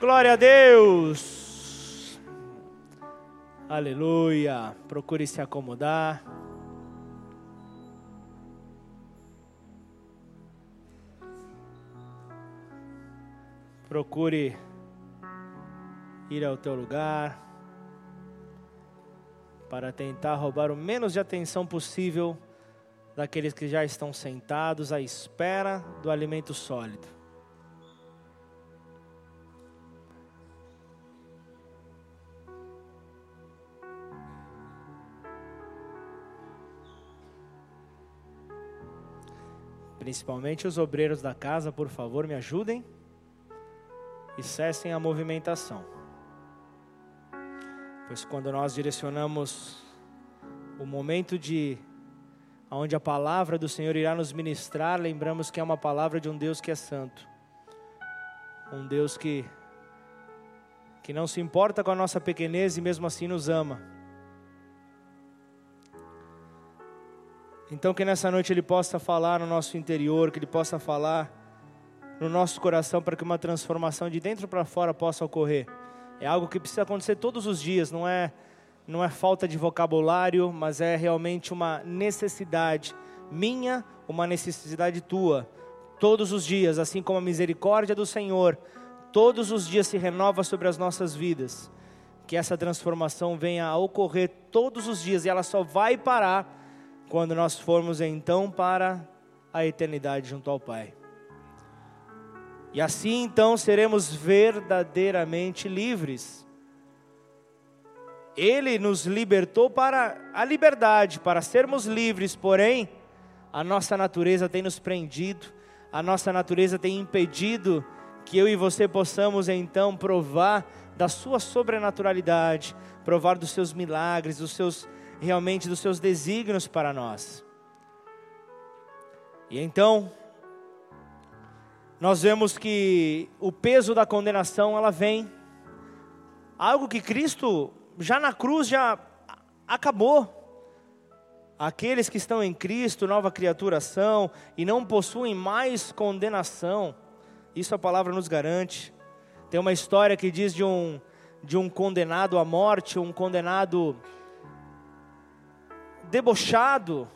Glória a Deus. Aleluia. Procure se acomodar. Procure ir ao teu lugar para tentar roubar o menos de atenção possível daqueles que já estão sentados à espera do alimento sólido. Principalmente os obreiros da casa, por favor, me ajudem e cessem a movimentação. Pois quando nós direcionamos o momento de onde a palavra do Senhor irá nos ministrar, lembramos que é uma palavra de um Deus que é santo. Um Deus que que não se importa com a nossa pequenez e mesmo assim nos ama. Então que nessa noite ele possa falar no nosso interior, que ele possa falar no nosso coração para que uma transformação de dentro para fora possa ocorrer. É algo que precisa acontecer todos os dias, não é, não é falta de vocabulário, mas é realmente uma necessidade minha, uma necessidade tua. Todos os dias, assim como a misericórdia do Senhor, todos os dias se renova sobre as nossas vidas. Que essa transformação venha a ocorrer todos os dias e ela só vai parar quando nós formos então para a eternidade junto ao Pai. E assim então seremos verdadeiramente livres. Ele nos libertou para a liberdade, para sermos livres, porém, a nossa natureza tem nos prendido, a nossa natureza tem impedido que eu e você possamos então provar da sua sobrenaturalidade, provar dos seus milagres, dos seus realmente dos seus desígnios para nós. E então, nós vemos que o peso da condenação ela vem algo que Cristo já na cruz já acabou. Aqueles que estão em Cristo, nova criatura são e não possuem mais condenação. Isso a palavra nos garante. Tem uma história que diz de um de um condenado à morte, um condenado debochado.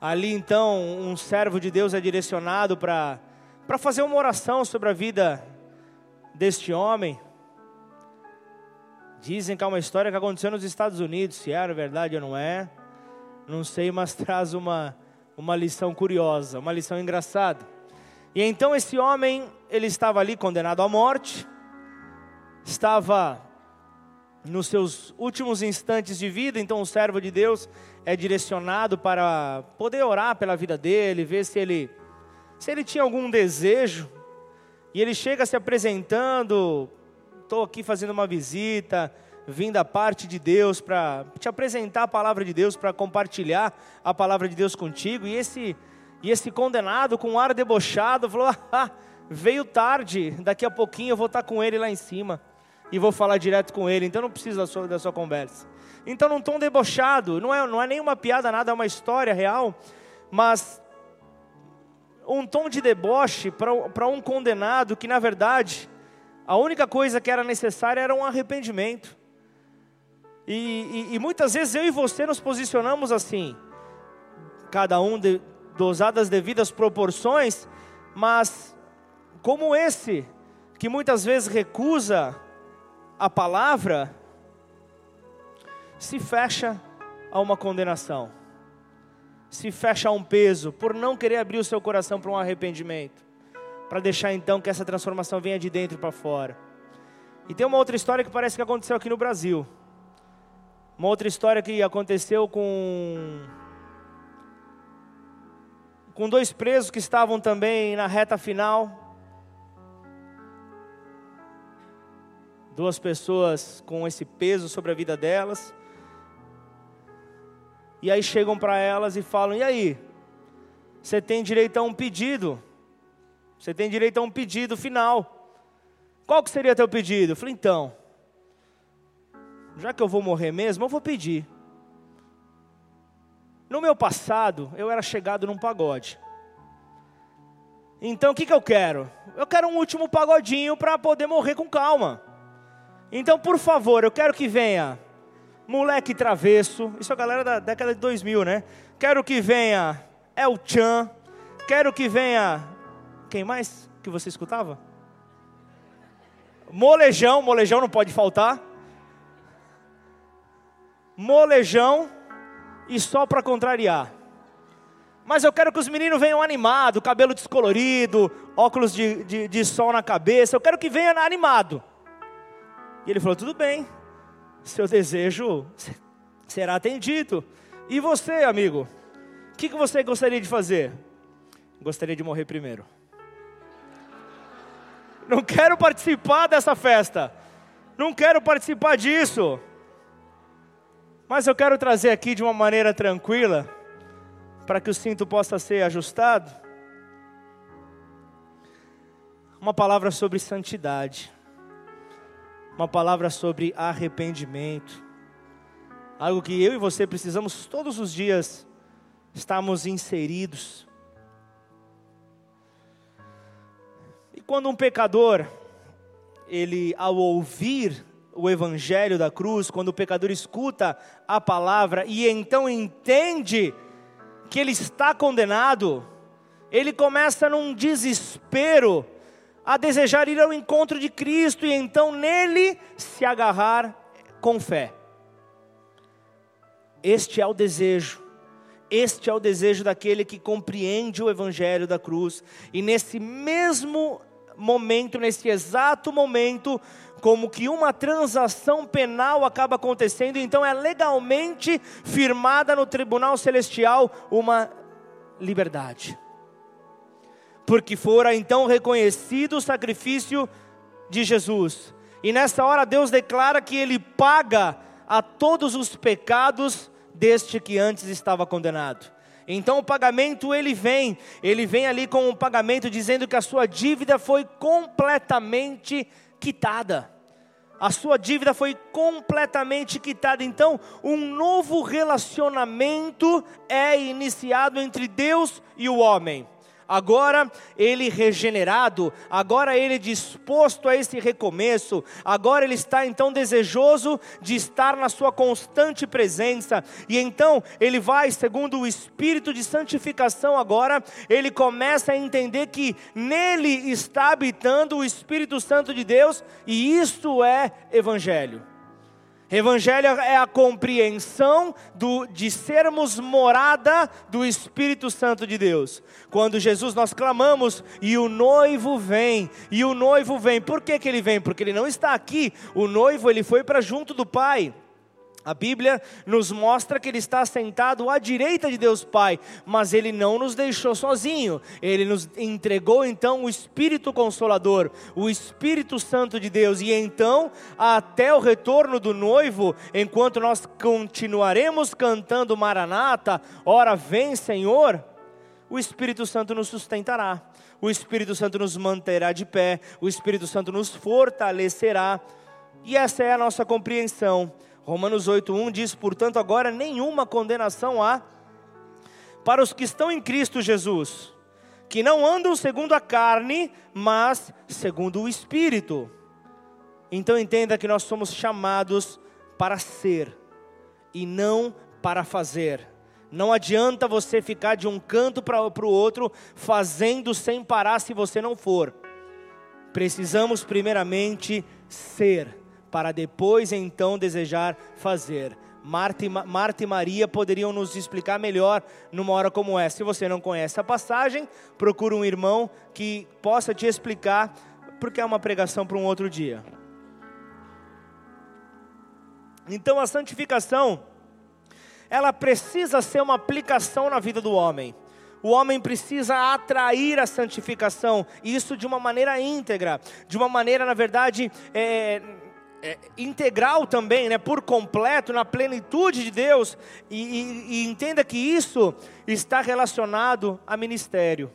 Ali então, um servo de Deus é direcionado para fazer uma oração sobre a vida deste homem. Dizem que é uma história que aconteceu nos Estados Unidos, se era verdade ou não é, não sei, mas traz uma, uma lição curiosa, uma lição engraçada. E então esse homem, ele estava ali condenado à morte, estava nos seus últimos instantes de vida, então o servo de Deus é direcionado para poder orar pela vida dele, ver se ele se ele tinha algum desejo, e ele chega se apresentando, estou aqui fazendo uma visita, vim da parte de Deus para te apresentar a palavra de Deus, para compartilhar a palavra de Deus contigo, e esse, e esse condenado com um ar debochado falou: ah, veio tarde, daqui a pouquinho eu vou estar com ele lá em cima, e vou falar direto com ele, então não precisa da sua, da sua conversa. Então, num tom debochado, não é, não é nenhuma piada, nada, é uma história real, mas um tom de deboche para um condenado que, na verdade, a única coisa que era necessária era um arrependimento. E, e, e muitas vezes eu e você nos posicionamos assim, cada um de, dosado as devidas proporções, mas como esse, que muitas vezes recusa a palavra, se fecha a uma condenação se fecha a um peso, por não querer abrir o seu coração para um arrependimento, para deixar então que essa transformação venha de dentro para fora. E tem uma outra história que parece que aconteceu aqui no Brasil. Uma outra história que aconteceu com com dois presos que estavam também na reta final. Duas pessoas com esse peso sobre a vida delas. E aí chegam para elas e falam: e aí? Você tem direito a um pedido. Você tem direito a um pedido final. Qual que seria teu pedido? Eu falei: então, já que eu vou morrer mesmo, eu vou pedir. No meu passado, eu era chegado num pagode. Então o que, que eu quero? Eu quero um último pagodinho para poder morrer com calma. Então, por favor, eu quero que venha Moleque Travesso, isso é a galera da década de 2000, né? Quero que venha El Chan, quero que venha. Quem mais que você escutava? Molejão, molejão não pode faltar. Molejão e só para contrariar. Mas eu quero que os meninos venham animado, cabelo descolorido, óculos de, de, de sol na cabeça. Eu quero que venha animado. E ele falou: tudo bem, seu desejo será atendido. E você, amigo? O que, que você gostaria de fazer? Gostaria de morrer primeiro. Não quero participar dessa festa. Não quero participar disso. Mas eu quero trazer aqui de uma maneira tranquila para que o cinto possa ser ajustado, uma palavra sobre santidade, uma palavra sobre arrependimento, algo que eu e você precisamos todos os dias estarmos inseridos. E quando um pecador, ele ao ouvir o evangelho da cruz, quando o pecador escuta a palavra e então entende que ele está condenado, ele começa num desespero a desejar ir ao encontro de Cristo e então nele se agarrar com fé. Este é o desejo. Este é o desejo daquele que compreende o evangelho da cruz e nesse mesmo momento, nesse exato momento, como que uma transação penal acaba acontecendo, então é legalmente firmada no tribunal celestial uma liberdade. Porque fora então reconhecido o sacrifício de Jesus. E nessa hora Deus declara que ele paga a todos os pecados deste que antes estava condenado. Então o pagamento ele vem, ele vem ali com um pagamento dizendo que a sua dívida foi completamente quitada. A sua dívida foi completamente quitada. Então, um novo relacionamento é iniciado entre Deus e o homem agora ele regenerado, agora ele disposto a esse recomeço, agora ele está então desejoso de estar na sua constante presença, e então ele vai, segundo o espírito de santificação, agora ele começa a entender que nele está habitando o Espírito Santo de Deus, e isso é evangelho. Evangelho é a compreensão do, de sermos morada do Espírito Santo de Deus. Quando Jesus nós clamamos e o noivo vem, e o noivo vem. Por que, que ele vem? Porque ele não está aqui. O noivo ele foi para junto do Pai. A Bíblia nos mostra que ele está sentado à direita de Deus Pai, mas ele não nos deixou sozinho. Ele nos entregou então o Espírito Consolador, o Espírito Santo de Deus. E então, até o retorno do noivo, enquanto nós continuaremos cantando Maranata, ora vem, Senhor, o Espírito Santo nos sustentará. O Espírito Santo nos manterá de pé, o Espírito Santo nos fortalecerá. E essa é a nossa compreensão Romanos 8:1 diz: "Portanto, agora nenhuma condenação há para os que estão em Cristo Jesus, que não andam segundo a carne, mas segundo o Espírito." Então entenda que nós somos chamados para ser e não para fazer. Não adianta você ficar de um canto para o outro fazendo sem parar se você não for. Precisamos primeiramente ser para depois então desejar fazer. Marta e, Marta e Maria poderiam nos explicar melhor numa hora como essa. Se você não conhece a passagem, procure um irmão que possa te explicar, porque é uma pregação para um outro dia. Então a santificação, ela precisa ser uma aplicação na vida do homem. O homem precisa atrair a santificação, isso de uma maneira íntegra, de uma maneira, na verdade, é, é, integral também, né, por completo, na plenitude de Deus, e, e, e entenda que isso está relacionado a ministério.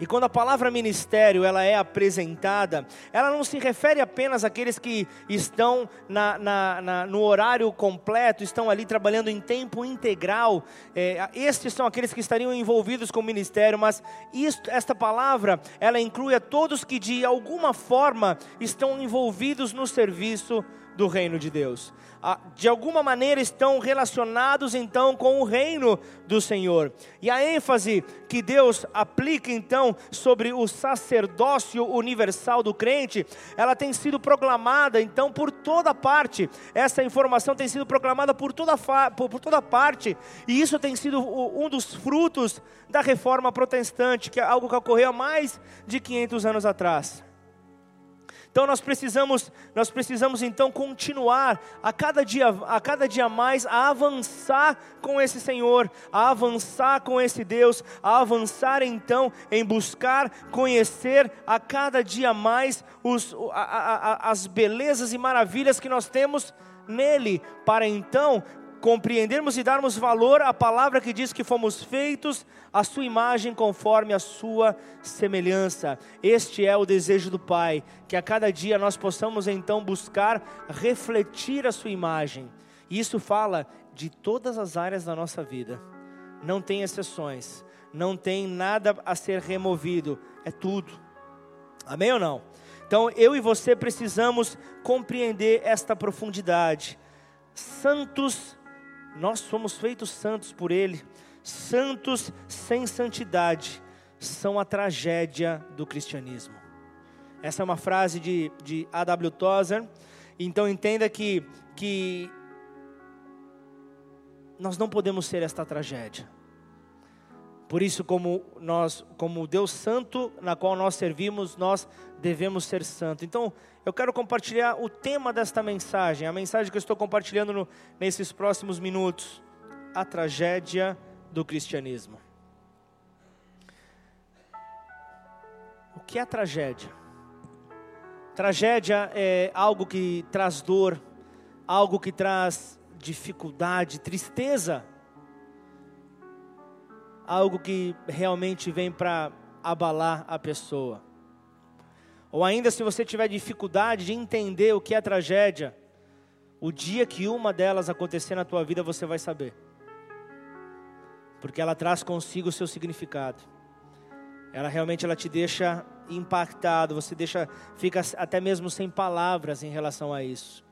E quando a palavra ministério ela é apresentada, ela não se refere apenas àqueles que estão na, na, na, no horário completo, estão ali trabalhando em tempo integral. É, estes são aqueles que estariam envolvidos com o ministério, mas isto, esta palavra ela inclui a todos que de alguma forma estão envolvidos no serviço do reino de Deus. Ah, de alguma maneira estão relacionados então com o reino do Senhor. E a ênfase que Deus aplica então sobre o sacerdócio universal do crente, ela tem sido proclamada então por toda parte. Essa informação tem sido proclamada por toda, por, por toda parte, e isso tem sido um dos frutos da reforma protestante, que é algo que ocorreu há mais de 500 anos atrás. Então nós precisamos, nós precisamos então continuar a cada dia, a cada dia mais a avançar com esse Senhor, a avançar com esse Deus, a avançar então em buscar conhecer a cada dia mais os, a, a, as belezas e maravilhas que nós temos nele, para então compreendermos e darmos valor à palavra que diz que fomos feitos à sua imagem conforme a sua semelhança. Este é o desejo do Pai, que a cada dia nós possamos então buscar refletir a sua imagem. E isso fala de todas as áreas da nossa vida. Não tem exceções, não tem nada a ser removido, é tudo. Amém ou não? Então eu e você precisamos compreender esta profundidade. Santos nós somos feitos santos por Ele. Santos sem santidade são a tragédia do cristianismo. Essa é uma frase de, de A.W. Tozer. Então entenda que, que nós não podemos ser esta tragédia. Por isso, como nós, como Deus Santo, na qual nós servimos, nós devemos ser santo. Então, eu quero compartilhar o tema desta mensagem, a mensagem que eu estou compartilhando no, nesses próximos minutos, a tragédia do cristianismo. O que é tragédia? Tragédia é algo que traz dor, algo que traz dificuldade, tristeza algo que realmente vem para abalar a pessoa. Ou ainda, se você tiver dificuldade de entender o que é tragédia, o dia que uma delas acontecer na tua vida, você vai saber. Porque ela traz consigo o seu significado. Ela realmente ela te deixa impactado, você deixa fica até mesmo sem palavras em relação a isso.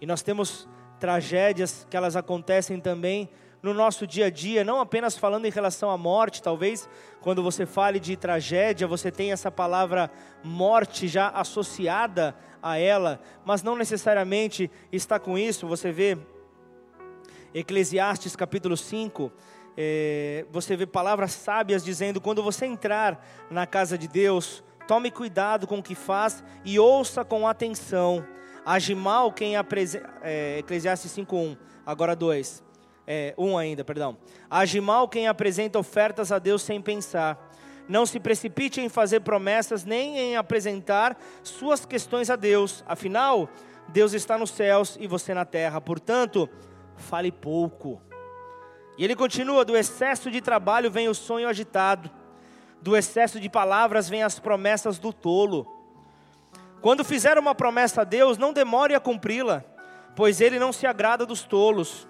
E nós temos tragédias que elas acontecem também no nosso dia a dia, não apenas falando em relação à morte, talvez quando você fale de tragédia, você tenha essa palavra morte já associada a ela, mas não necessariamente está com isso. Você vê Eclesiastes capítulo 5, é, você vê palavras sábias dizendo: quando você entrar na casa de Deus, tome cuidado com o que faz e ouça com atenção. Age mal quem apresenta. É, Eclesiastes 5:1, agora 2 é, um ainda, perdão. Age mal quem apresenta ofertas a Deus sem pensar. Não se precipite em fazer promessas, nem em apresentar suas questões a Deus. Afinal, Deus está nos céus e você na terra. Portanto, fale pouco. E ele continua: do excesso de trabalho vem o sonho agitado, do excesso de palavras vem as promessas do tolo. Quando fizer uma promessa a Deus, não demore a cumpri-la, pois ele não se agrada dos tolos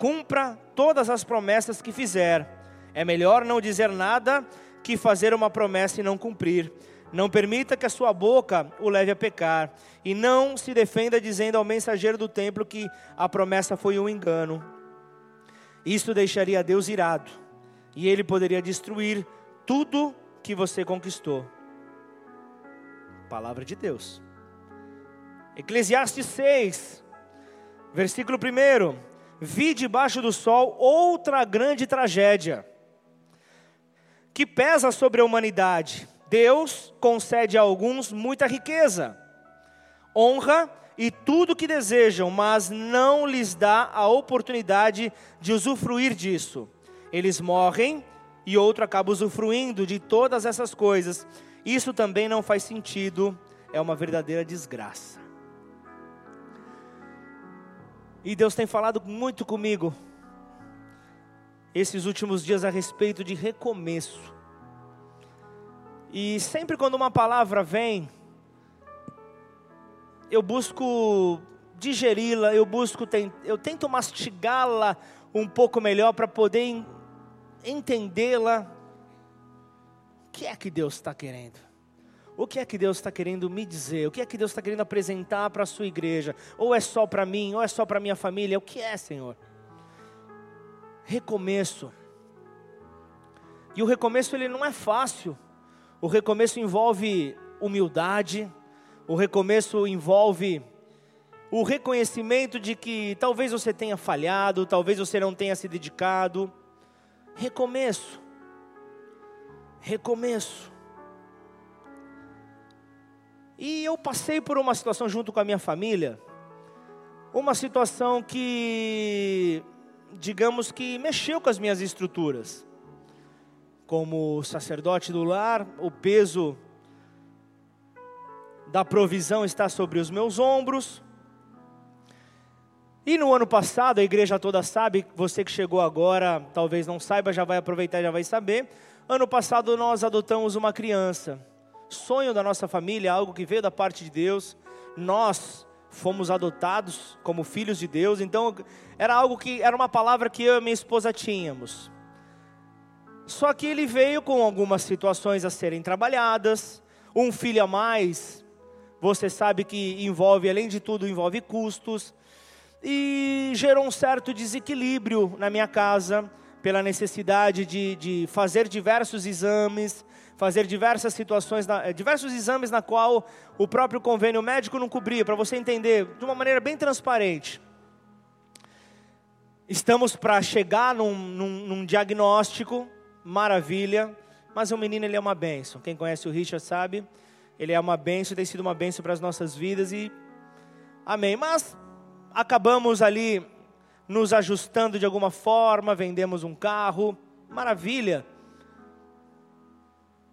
cumpra todas as promessas que fizer. É melhor não dizer nada que fazer uma promessa e não cumprir. Não permita que a sua boca o leve a pecar, e não se defenda dizendo ao mensageiro do templo que a promessa foi um engano. Isso deixaria Deus irado, e ele poderia destruir tudo que você conquistou. Palavra de Deus. Eclesiastes 6, versículo 1 vi debaixo do sol outra grande tragédia que pesa sobre a humanidade. Deus concede a alguns muita riqueza, honra e tudo que desejam, mas não lhes dá a oportunidade de usufruir disso. Eles morrem e outro acaba usufruindo de todas essas coisas. Isso também não faz sentido, é uma verdadeira desgraça. E Deus tem falado muito comigo esses últimos dias a respeito de recomeço. E sempre quando uma palavra vem, eu busco digeri-la, eu busco, eu tento mastigá-la um pouco melhor para poder entendê-la. O que é que Deus está querendo? O que é que Deus está querendo me dizer? O que é que Deus está querendo apresentar para a sua igreja? Ou é só para mim, ou é só para minha família? O que é, Senhor? Recomeço. E o recomeço ele não é fácil. O recomeço envolve humildade, o recomeço envolve o reconhecimento de que talvez você tenha falhado, talvez você não tenha se dedicado. Recomeço. Recomeço. E eu passei por uma situação junto com a minha família, uma situação que, digamos que mexeu com as minhas estruturas. Como sacerdote do lar, o peso da provisão está sobre os meus ombros. E no ano passado, a igreja toda sabe, você que chegou agora, talvez não saiba, já vai aproveitar, já vai saber. Ano passado nós adotamos uma criança sonho da nossa família, algo que veio da parte de Deus. Nós fomos adotados como filhos de Deus, então era algo que era uma palavra que eu e minha esposa tínhamos. Só que ele veio com algumas situações a serem trabalhadas, um filho a mais, você sabe que envolve, além de tudo, envolve custos, e gerou um certo desequilíbrio na minha casa, pela necessidade de, de fazer diversos exames, fazer diversas situações, eh, diversos exames na qual o próprio convênio médico não cobria, para você entender de uma maneira bem transparente. Estamos para chegar num, num, num, diagnóstico, maravilha, mas o menino ele é uma benção. Quem conhece o Richard sabe, ele é uma benção, tem sido uma benção para as nossas vidas e amém. Mas acabamos ali nos ajustando de alguma forma, vendemos um carro, maravilha.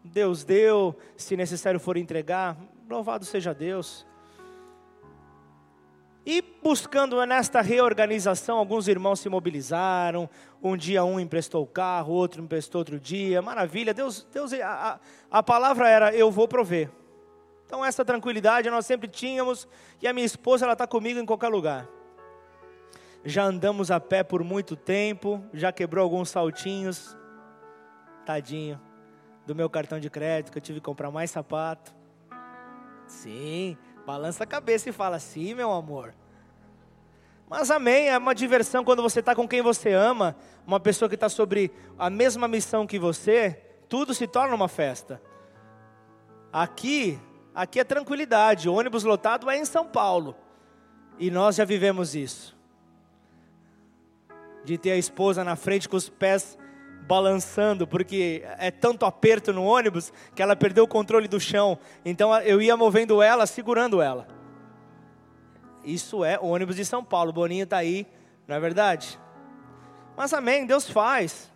Deus deu, se necessário for entregar, louvado seja Deus. E buscando nesta reorganização, alguns irmãos se mobilizaram. Um dia um emprestou o carro, outro emprestou outro dia. Maravilha, Deus, Deus a, a palavra era: eu vou prover. Então essa tranquilidade nós sempre tínhamos e a minha esposa ela está comigo em qualquer lugar. Já andamos a pé por muito tempo, já quebrou alguns saltinhos. Tadinho do meu cartão de crédito, que eu tive que comprar mais sapato. Sim, balança a cabeça e fala: sim, meu amor. Mas amém, é uma diversão quando você está com quem você ama, uma pessoa que está sobre a mesma missão que você, tudo se torna uma festa. Aqui, aqui é tranquilidade, o ônibus lotado é em São Paulo. E nós já vivemos isso. De ter a esposa na frente com os pés balançando, porque é tanto aperto no ônibus que ela perdeu o controle do chão. Então eu ia movendo ela, segurando ela. Isso é o ônibus de São Paulo. O Boninho está aí, não é verdade? Mas amém, Deus faz.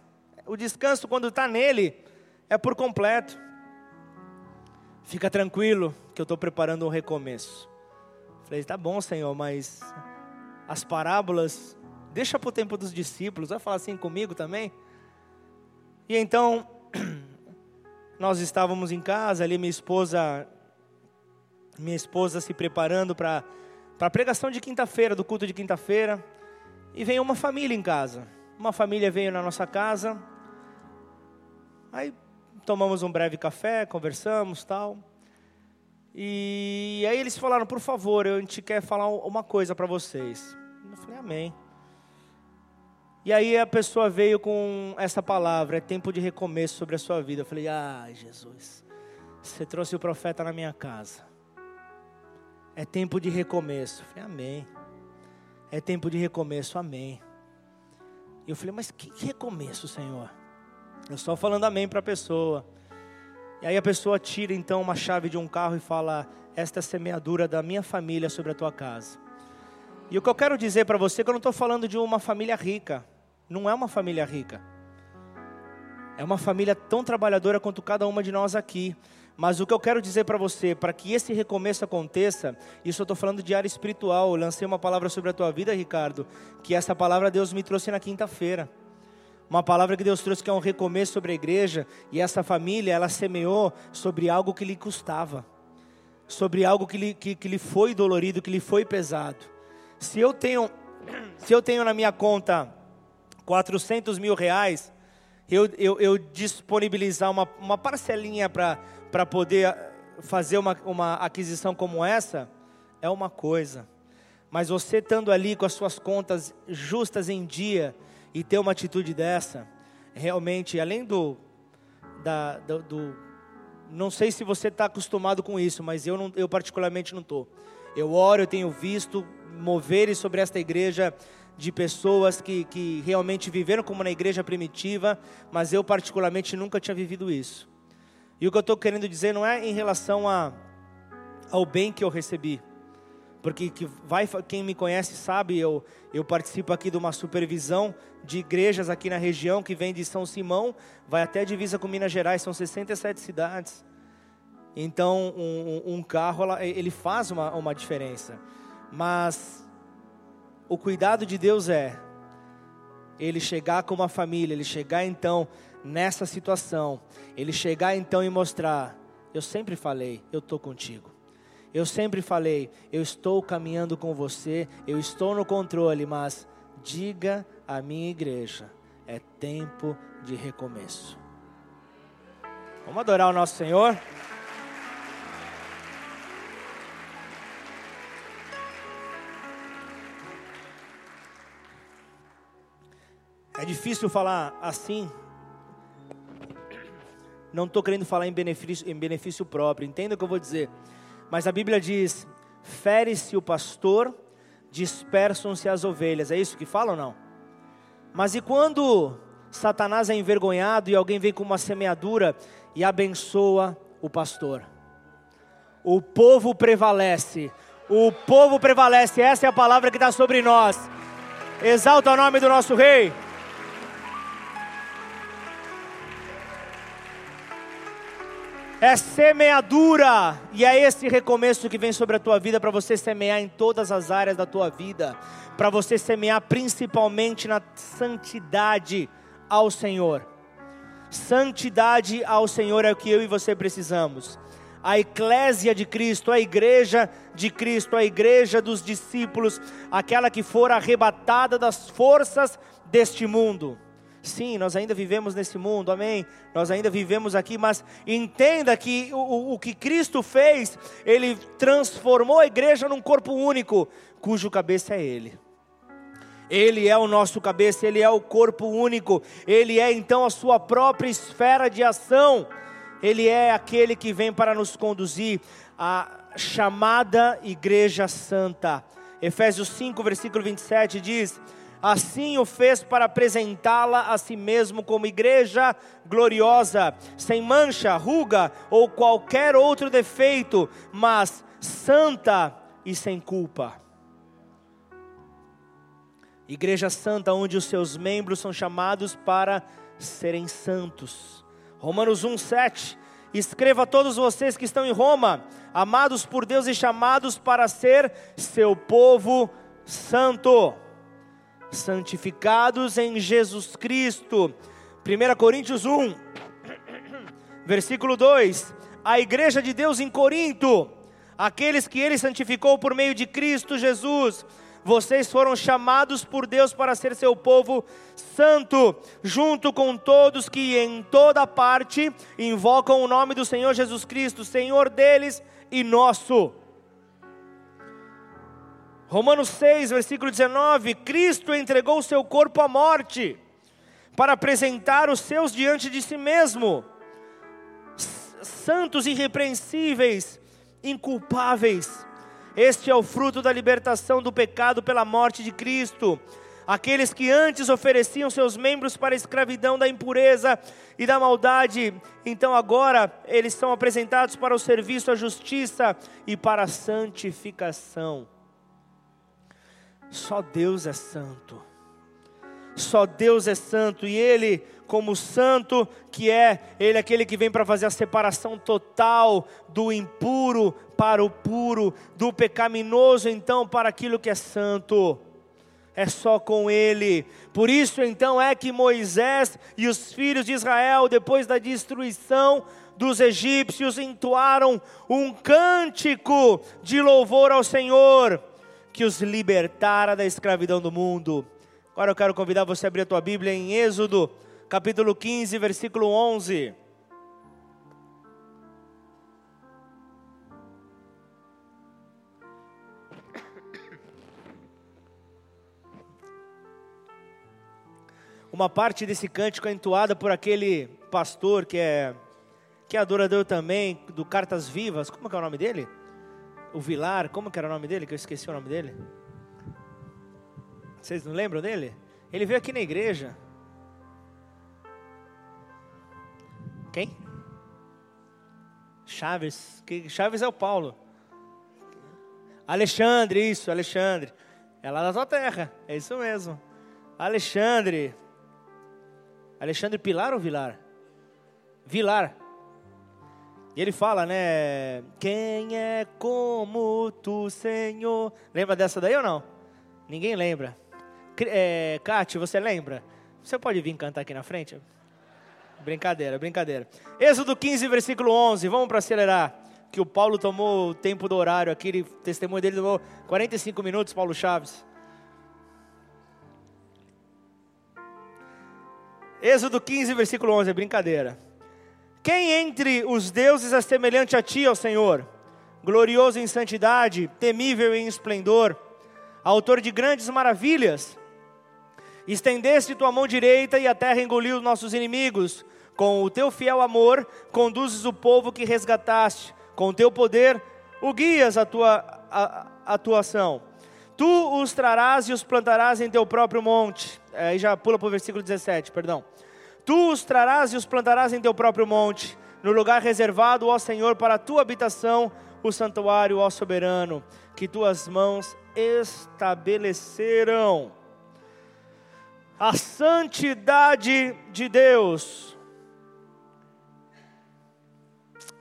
O descanso, quando está nele, é por completo. Fica tranquilo que eu estou preparando um recomeço. Falei, tá bom, Senhor, mas as parábolas, deixa para o tempo dos discípulos. Vai falar assim comigo também? E então, nós estávamos em casa, ali minha esposa, minha esposa se preparando para a pregação de quinta-feira, do culto de quinta-feira, e veio uma família em casa. Uma família veio na nossa casa, aí tomamos um breve café, conversamos tal. E aí eles falaram, por favor, a gente quer falar uma coisa para vocês. Eu falei, amém. E aí a pessoa veio com essa palavra, é tempo de recomeço sobre a sua vida. Eu falei, ah, Jesus, você trouxe o profeta na minha casa. É tempo de recomeço. Eu falei, amém. É tempo de recomeço, amém. E eu falei, mas que recomeço, Senhor? Eu só falando amém para a pessoa. E aí a pessoa tira então uma chave de um carro e fala: Esta é a semeadura da minha família sobre a tua casa. E o que eu quero dizer para você é que eu não estou falando de uma família rica. Não é uma família rica. É uma família tão trabalhadora quanto cada uma de nós aqui. Mas o que eu quero dizer para você, para que esse recomeço aconteça, isso eu estou falando de área espiritual. Eu lancei uma palavra sobre a tua vida, Ricardo, que essa palavra Deus me trouxe na quinta-feira. Uma palavra que Deus trouxe que é um recomeço sobre a igreja, e essa família, ela semeou sobre algo que lhe custava, sobre algo que lhe, que, que lhe foi dolorido, que lhe foi pesado. Se eu tenho, se eu tenho na minha conta 400 mil reais, eu, eu, eu disponibilizar uma, uma parcelinha para poder fazer uma, uma aquisição como essa, é uma coisa. Mas você estando ali com as suas contas justas em dia e ter uma atitude dessa, realmente, além do, da, do, do não sei se você está acostumado com isso, mas eu, não, eu particularmente não estou. Eu oro, eu tenho visto moveres sobre esta igreja de pessoas que, que realmente viveram como na igreja primitiva, mas eu particularmente nunca tinha vivido isso. E o que eu estou querendo dizer não é em relação a, ao bem que eu recebi, porque que vai, quem me conhece sabe, eu, eu participo aqui de uma supervisão de igrejas aqui na região, que vem de São Simão, vai até a divisa com Minas Gerais, são 67 cidades. Então, um, um carro, ele faz uma, uma diferença. Mas, o cuidado de Deus é, ele chegar com uma família, ele chegar então nessa situação, ele chegar então e mostrar, eu sempre falei, eu estou contigo. Eu sempre falei, eu estou caminhando com você, eu estou no controle, mas diga à minha igreja, é tempo de recomeço. Vamos adorar o nosso Senhor? É difícil falar assim. Não estou querendo falar em benefício, em benefício próprio, entenda o que eu vou dizer. Mas a Bíblia diz: fere-se o pastor, dispersam-se as ovelhas. É isso que fala ou não? Mas e quando Satanás é envergonhado e alguém vem com uma semeadura e abençoa o pastor? O povo prevalece. O povo prevalece. Essa é a palavra que está sobre nós. Exalta o nome do nosso rei. É semeadura, e é esse recomeço que vem sobre a tua vida para você semear em todas as áreas da tua vida, para você semear principalmente na santidade ao Senhor. Santidade ao Senhor é o que eu e você precisamos. A eclésia de Cristo, a igreja de Cristo, a igreja dos discípulos, aquela que for arrebatada das forças deste mundo. Sim, nós ainda vivemos nesse mundo, amém? Nós ainda vivemos aqui, mas entenda que o, o que Cristo fez, Ele transformou a igreja num corpo único, cujo cabeça é Ele. Ele é o nosso cabeça, Ele é o corpo único, Ele é então a sua própria esfera de ação, Ele é aquele que vem para nos conduzir à chamada Igreja Santa. Efésios 5, versículo 27 diz assim o fez para apresentá-la a si mesmo como igreja gloriosa, sem mancha, ruga ou qualquer outro defeito, mas santa e sem culpa. Igreja santa, onde os seus membros são chamados para serem santos. Romanos 1:7 Escreva a todos vocês que estão em Roma, amados por Deus e chamados para ser seu povo santo santificados em Jesus Cristo. 1 Coríntios 1, versículo 2: A igreja de Deus em Corinto, aqueles que ele santificou por meio de Cristo Jesus, vocês foram chamados por Deus para ser seu povo santo, junto com todos que em toda parte invocam o nome do Senhor Jesus Cristo, Senhor deles e nosso. Romanos 6, versículo 19: Cristo entregou o seu corpo à morte, para apresentar os seus diante de si mesmo, santos, irrepreensíveis, inculpáveis. Este é o fruto da libertação do pecado pela morte de Cristo. Aqueles que antes ofereciam seus membros para a escravidão da impureza e da maldade, então agora eles são apresentados para o serviço à justiça e para a santificação. Só Deus é santo. Só Deus é santo e Ele, como santo que é, Ele é aquele que vem para fazer a separação total do impuro para o puro, do pecaminoso então para aquilo que é santo. é só com Ele. Por isso então é que Moisés e os filhos de Israel, depois da destruição dos egípcios, entoaram um cântico de louvor ao Senhor, que os libertara da escravidão do mundo. Agora eu quero convidar você a abrir a tua Bíblia em Êxodo, capítulo 15, versículo 11. uma parte desse cântico é entoada por aquele pastor que é que é adorador também do Cartas Vivas. Como que é o nome dele? O Vilar, como que era o nome dele? Que eu esqueci o nome dele. Vocês não lembram dele? Ele veio aqui na igreja. Quem? Chaves. Chaves é o Paulo. Alexandre, isso, Alexandre. É lá da tua terra, é isso mesmo. Alexandre, Alexandre Pilar ou Vilar? Vilar. E ele fala, né? Quem é como tu, Senhor? Lembra dessa daí ou não? Ninguém lembra. É, Cátia, você lembra? Você pode vir cantar aqui na frente? Brincadeira, brincadeira. Êxodo 15, versículo 11. Vamos para acelerar. Que o Paulo tomou o tempo do horário aqui. O testemunho dele tomou 45 minutos, Paulo Chaves. Êxodo 15, versículo 11, é brincadeira. Quem entre os deuses é semelhante a ti, ó Senhor? Glorioso em santidade, temível em esplendor, autor de grandes maravilhas. Estendeste tua mão direita e a terra engoliu os nossos inimigos. Com o teu fiel amor, conduzes o povo que resgataste. Com o teu poder, o guias a tua atuação. Tu os trarás e os plantarás em teu próprio monte. Aí já pula para o versículo 17, perdão. Tu os trarás e os plantarás em teu próprio monte, no lugar reservado, ó Senhor, para a tua habitação, o santuário, ó soberano, que tuas mãos estabeleceram. A santidade de Deus.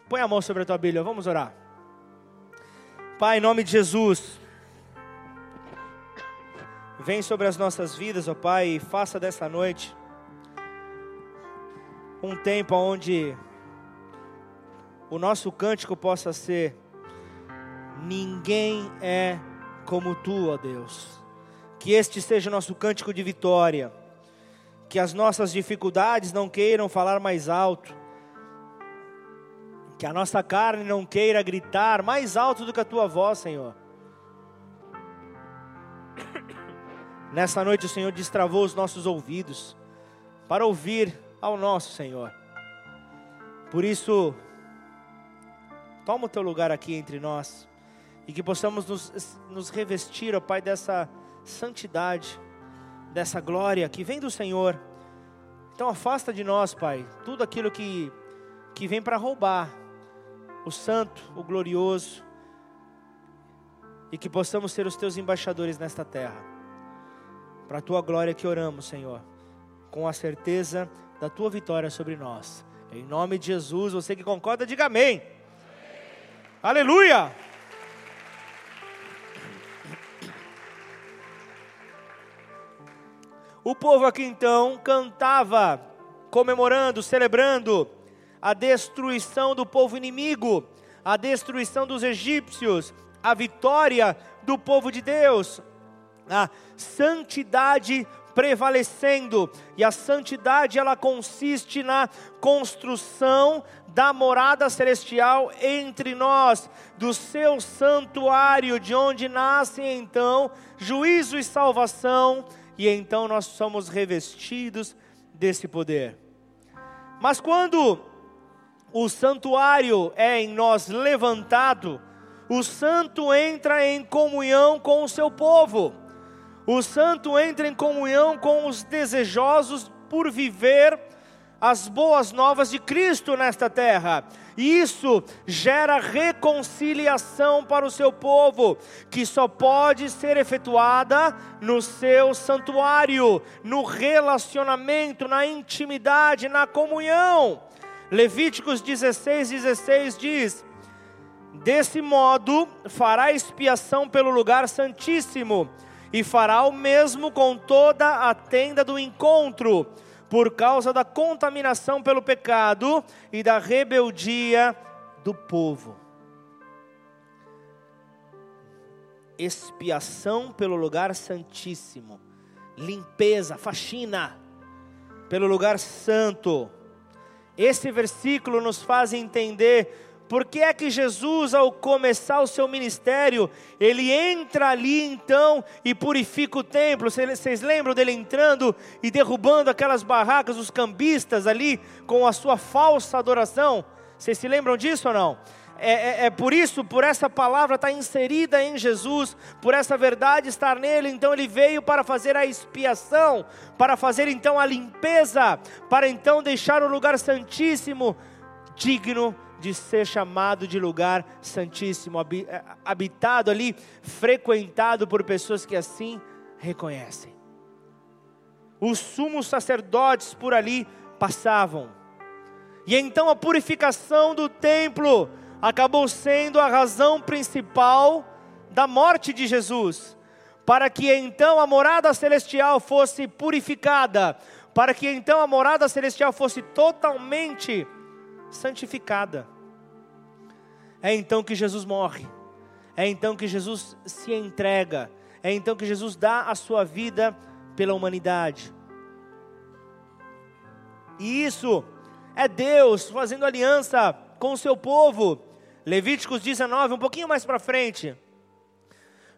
Põe a mão sobre a tua Bíblia, vamos orar. Pai, em nome de Jesus, vem sobre as nossas vidas, ó Pai, e faça dessa noite um tempo onde o nosso cântico possa ser: Ninguém é como tu, ó Deus. Que este seja o nosso cântico de vitória. Que as nossas dificuldades não queiram falar mais alto. Que a nossa carne não queira gritar mais alto do que a tua voz, Senhor. Nessa noite o Senhor destravou os nossos ouvidos para ouvir ao nosso Senhor. Por isso, toma o teu lugar aqui entre nós e que possamos nos, nos revestir, ó Pai, dessa santidade, dessa glória que vem do Senhor. Então, afasta de nós, Pai, tudo aquilo que, que vem para roubar o santo, o glorioso, e que possamos ser os teus embaixadores nesta terra. Para a tua glória que oramos, Senhor, com a certeza da tua vitória sobre nós. Em nome de Jesus, você que concorda, diga amém. amém. Aleluia! O povo aqui então cantava, comemorando, celebrando a destruição do povo inimigo, a destruição dos egípcios, a vitória do povo de Deus, a santidade prevalecendo. E a santidade ela consiste na construção da morada celestial entre nós, do seu santuário, de onde nasce então juízo e salvação, e então nós somos revestidos desse poder. Mas quando o santuário é em nós levantado, o santo entra em comunhão com o seu povo. O santo entra em comunhão com os desejosos por viver as boas novas de Cristo nesta terra. Isso gera reconciliação para o seu povo, que só pode ser efetuada no seu santuário, no relacionamento, na intimidade, na comunhão. Levíticos 16, 16 diz: Desse modo fará expiação pelo lugar santíssimo e fará o mesmo com toda a tenda do encontro, por causa da contaminação pelo pecado e da rebeldia do povo. Expiação pelo lugar santíssimo, limpeza, faxina pelo lugar santo. Esse versículo nos faz entender por que é que Jesus, ao começar o seu ministério, ele entra ali então e purifica o templo? Vocês lembram dele entrando e derrubando aquelas barracas, os cambistas ali, com a sua falsa adoração? Vocês se lembram disso ou não? É, é, é, por isso, por essa palavra estar inserida em Jesus, por essa verdade estar nele, então ele veio para fazer a expiação, para fazer então a limpeza, para então deixar o lugar santíssimo digno de ser chamado de lugar santíssimo, é, habitado ali, frequentado por pessoas que assim reconhecem. Os sumos sacerdotes por ali passavam. E então a purificação do templo acabou sendo a razão principal da morte de Jesus, para que então a morada celestial fosse purificada, para que então a morada celestial fosse totalmente santificada. É então que Jesus morre, é então que Jesus se entrega, é então que Jesus dá a sua vida pela humanidade. E isso é Deus fazendo aliança com o seu povo. Levíticos 19, um pouquinho mais para frente.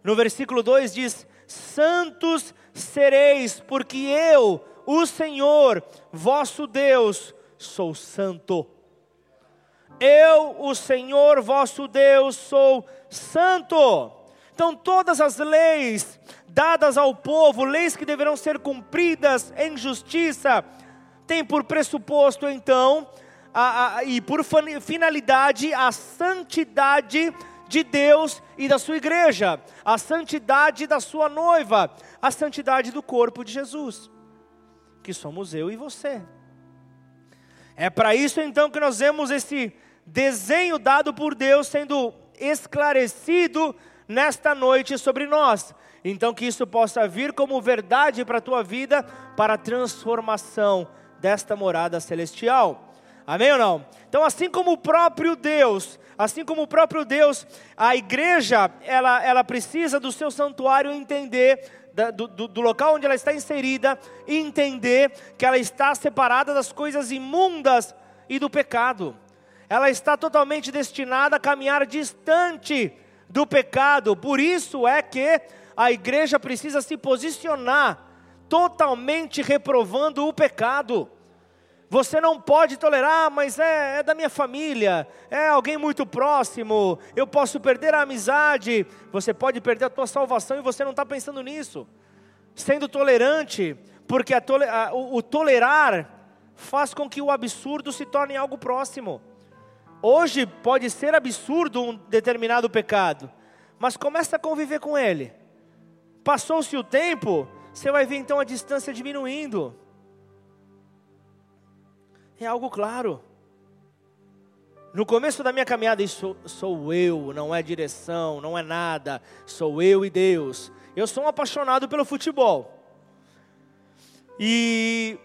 No versículo 2 diz: Santos sereis, porque eu, o Senhor, vosso Deus, sou santo. Eu, o Senhor vosso Deus, sou santo. Então, todas as leis dadas ao povo, leis que deverão ser cumpridas em justiça, têm por pressuposto, então, a, a, e por finalidade, a santidade de Deus e da sua igreja, a santidade da sua noiva, a santidade do corpo de Jesus, que somos eu e você. É para isso então que nós vemos esse desenho dado por Deus sendo esclarecido nesta noite sobre nós. Então, que isso possa vir como verdade para a tua vida, para a transformação desta morada celestial. Amém ou não? Então, assim como o próprio Deus, assim como o próprio Deus, a igreja, ela, ela precisa do seu santuário entender, da, do, do, do local onde ela está inserida, entender que ela está separada das coisas imundas e do pecado ela está totalmente destinada a caminhar distante do pecado. Por isso é que a igreja precisa se posicionar totalmente reprovando o pecado. Você não pode tolerar, mas é, é, da minha família, é alguém muito próximo, eu posso perder a amizade, você pode perder a tua salvação e você não está pensando nisso. Sendo tolerante, porque a tole, a, o, o tolerar faz com que o absurdo se torne algo próximo. Hoje pode ser absurdo um determinado pecado, mas começa a conviver com ele. Passou-se o tempo, você vai ver então a distância diminuindo. É algo claro. No começo da minha caminhada, isso sou eu, não é direção, não é nada, sou eu e Deus. Eu sou um apaixonado pelo futebol. E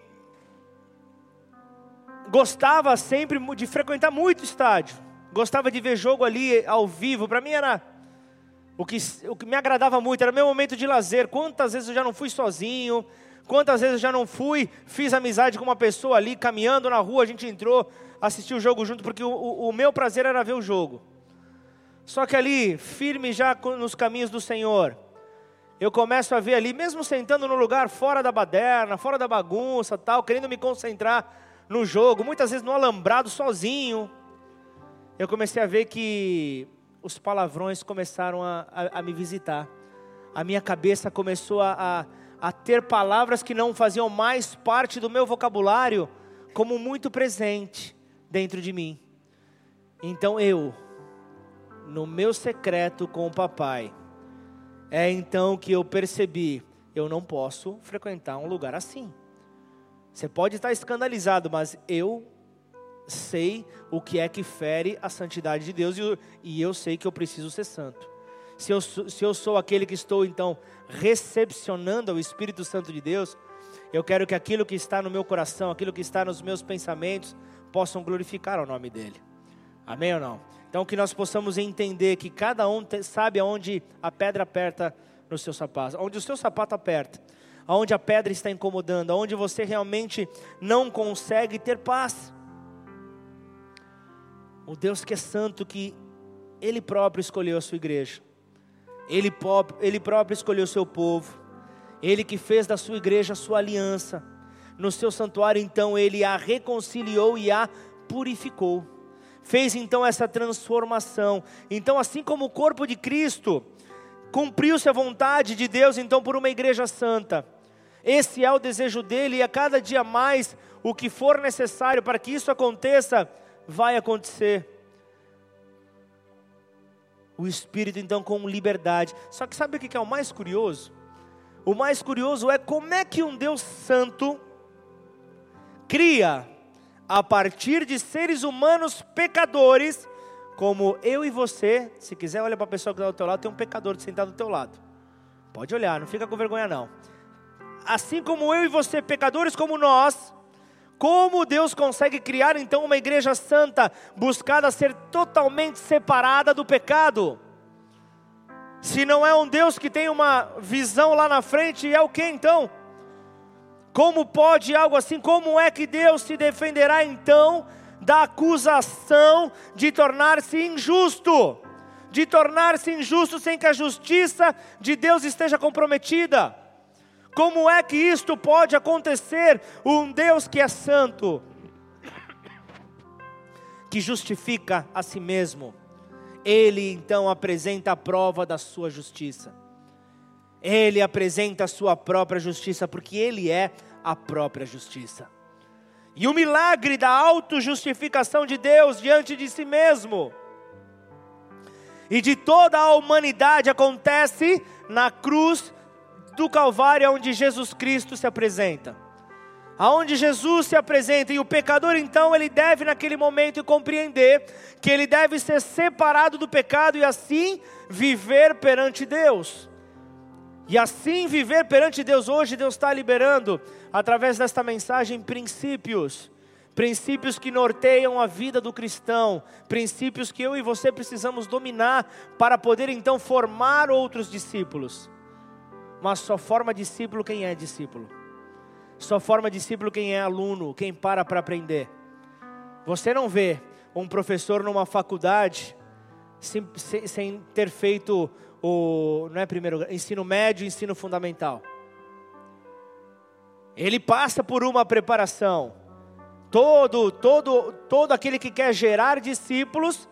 gostava sempre de frequentar muito estádio. Gostava de ver jogo ali ao vivo. Para mim era o que, o que me agradava muito, era meu momento de lazer. Quantas vezes eu já não fui sozinho, quantas vezes eu já não fui, fiz amizade com uma pessoa ali, caminhando na rua, a gente entrou, assistiu o jogo junto, porque o, o, o meu prazer era ver o jogo. Só que ali, firme já nos caminhos do Senhor, eu começo a ver ali, mesmo sentando no lugar fora da baderna, fora da bagunça, tal, querendo me concentrar no jogo, muitas vezes no alambrado sozinho, eu comecei a ver que os palavrões começaram a, a, a me visitar. A minha cabeça começou a, a, ter palavras que não faziam mais parte do meu vocabulário, como muito presente dentro de mim. Então eu, no meu secreto com o papai, é então que eu percebi: eu não posso frequentar um lugar assim. Você pode estar escandalizado, mas eu sei o que é que fere a santidade de Deus e eu sei que eu preciso ser santo. se eu, se eu sou aquele que estou então recepcionando o Espírito Santo de Deus, eu quero que aquilo que está no meu coração, aquilo que está nos meus pensamentos, possam glorificar o nome dEle. Amém ou não? Então que nós possamos entender que cada um sabe aonde a pedra aperta no seu sapato, onde o seu sapato aperta, aonde a pedra está incomodando, aonde você realmente não consegue ter paz. O Deus que é santo, que Ele próprio escolheu a sua igreja, Ele, Ele próprio escolheu o seu povo, Ele que fez da sua igreja a sua aliança, no seu santuário, então Ele a reconciliou e a purificou, fez então essa transformação. Então, assim como o corpo de Cristo cumpriu-se a vontade de Deus, então, por uma igreja santa. Esse é o desejo dele, e a cada dia mais, o que for necessário para que isso aconteça, vai acontecer. O Espírito então com liberdade. Só que sabe o que é o mais curioso? O mais curioso é como é que um Deus santo cria, a partir de seres humanos pecadores, como eu e você. Se quiser, olha para a pessoa que está do teu lado, tem um pecador sentado do teu lado. Pode olhar, não fica com vergonha não. Assim como eu e você, pecadores como nós, como Deus consegue criar então uma igreja santa, buscada a ser totalmente separada do pecado? Se não é um Deus que tem uma visão lá na frente, é o que então? Como pode algo assim? Como é que Deus se defenderá então da acusação de tornar-se injusto? De tornar-se injusto sem que a justiça de Deus esteja comprometida? Como é que isto pode acontecer? Um Deus que é santo, que justifica a si mesmo, ele então apresenta a prova da sua justiça. Ele apresenta a sua própria justiça, porque ele é a própria justiça. E o milagre da autojustificação de Deus diante de si mesmo e de toda a humanidade acontece na cruz do Calvário, onde Jesus Cristo se apresenta. Aonde Jesus se apresenta, e o pecador então ele deve naquele momento compreender que ele deve ser separado do pecado e assim viver perante Deus. E assim viver perante Deus hoje, Deus está liberando, através desta mensagem, princípios. Princípios que norteiam a vida do cristão, princípios que eu e você precisamos dominar para poder então formar outros discípulos mas só forma discípulo quem é discípulo. Só forma discípulo quem é aluno, quem para para aprender. Você não vê um professor numa faculdade sem, sem, sem ter feito o não é primeiro ensino médio, ensino fundamental. Ele passa por uma preparação. Todo, todo, todo aquele que quer gerar discípulos,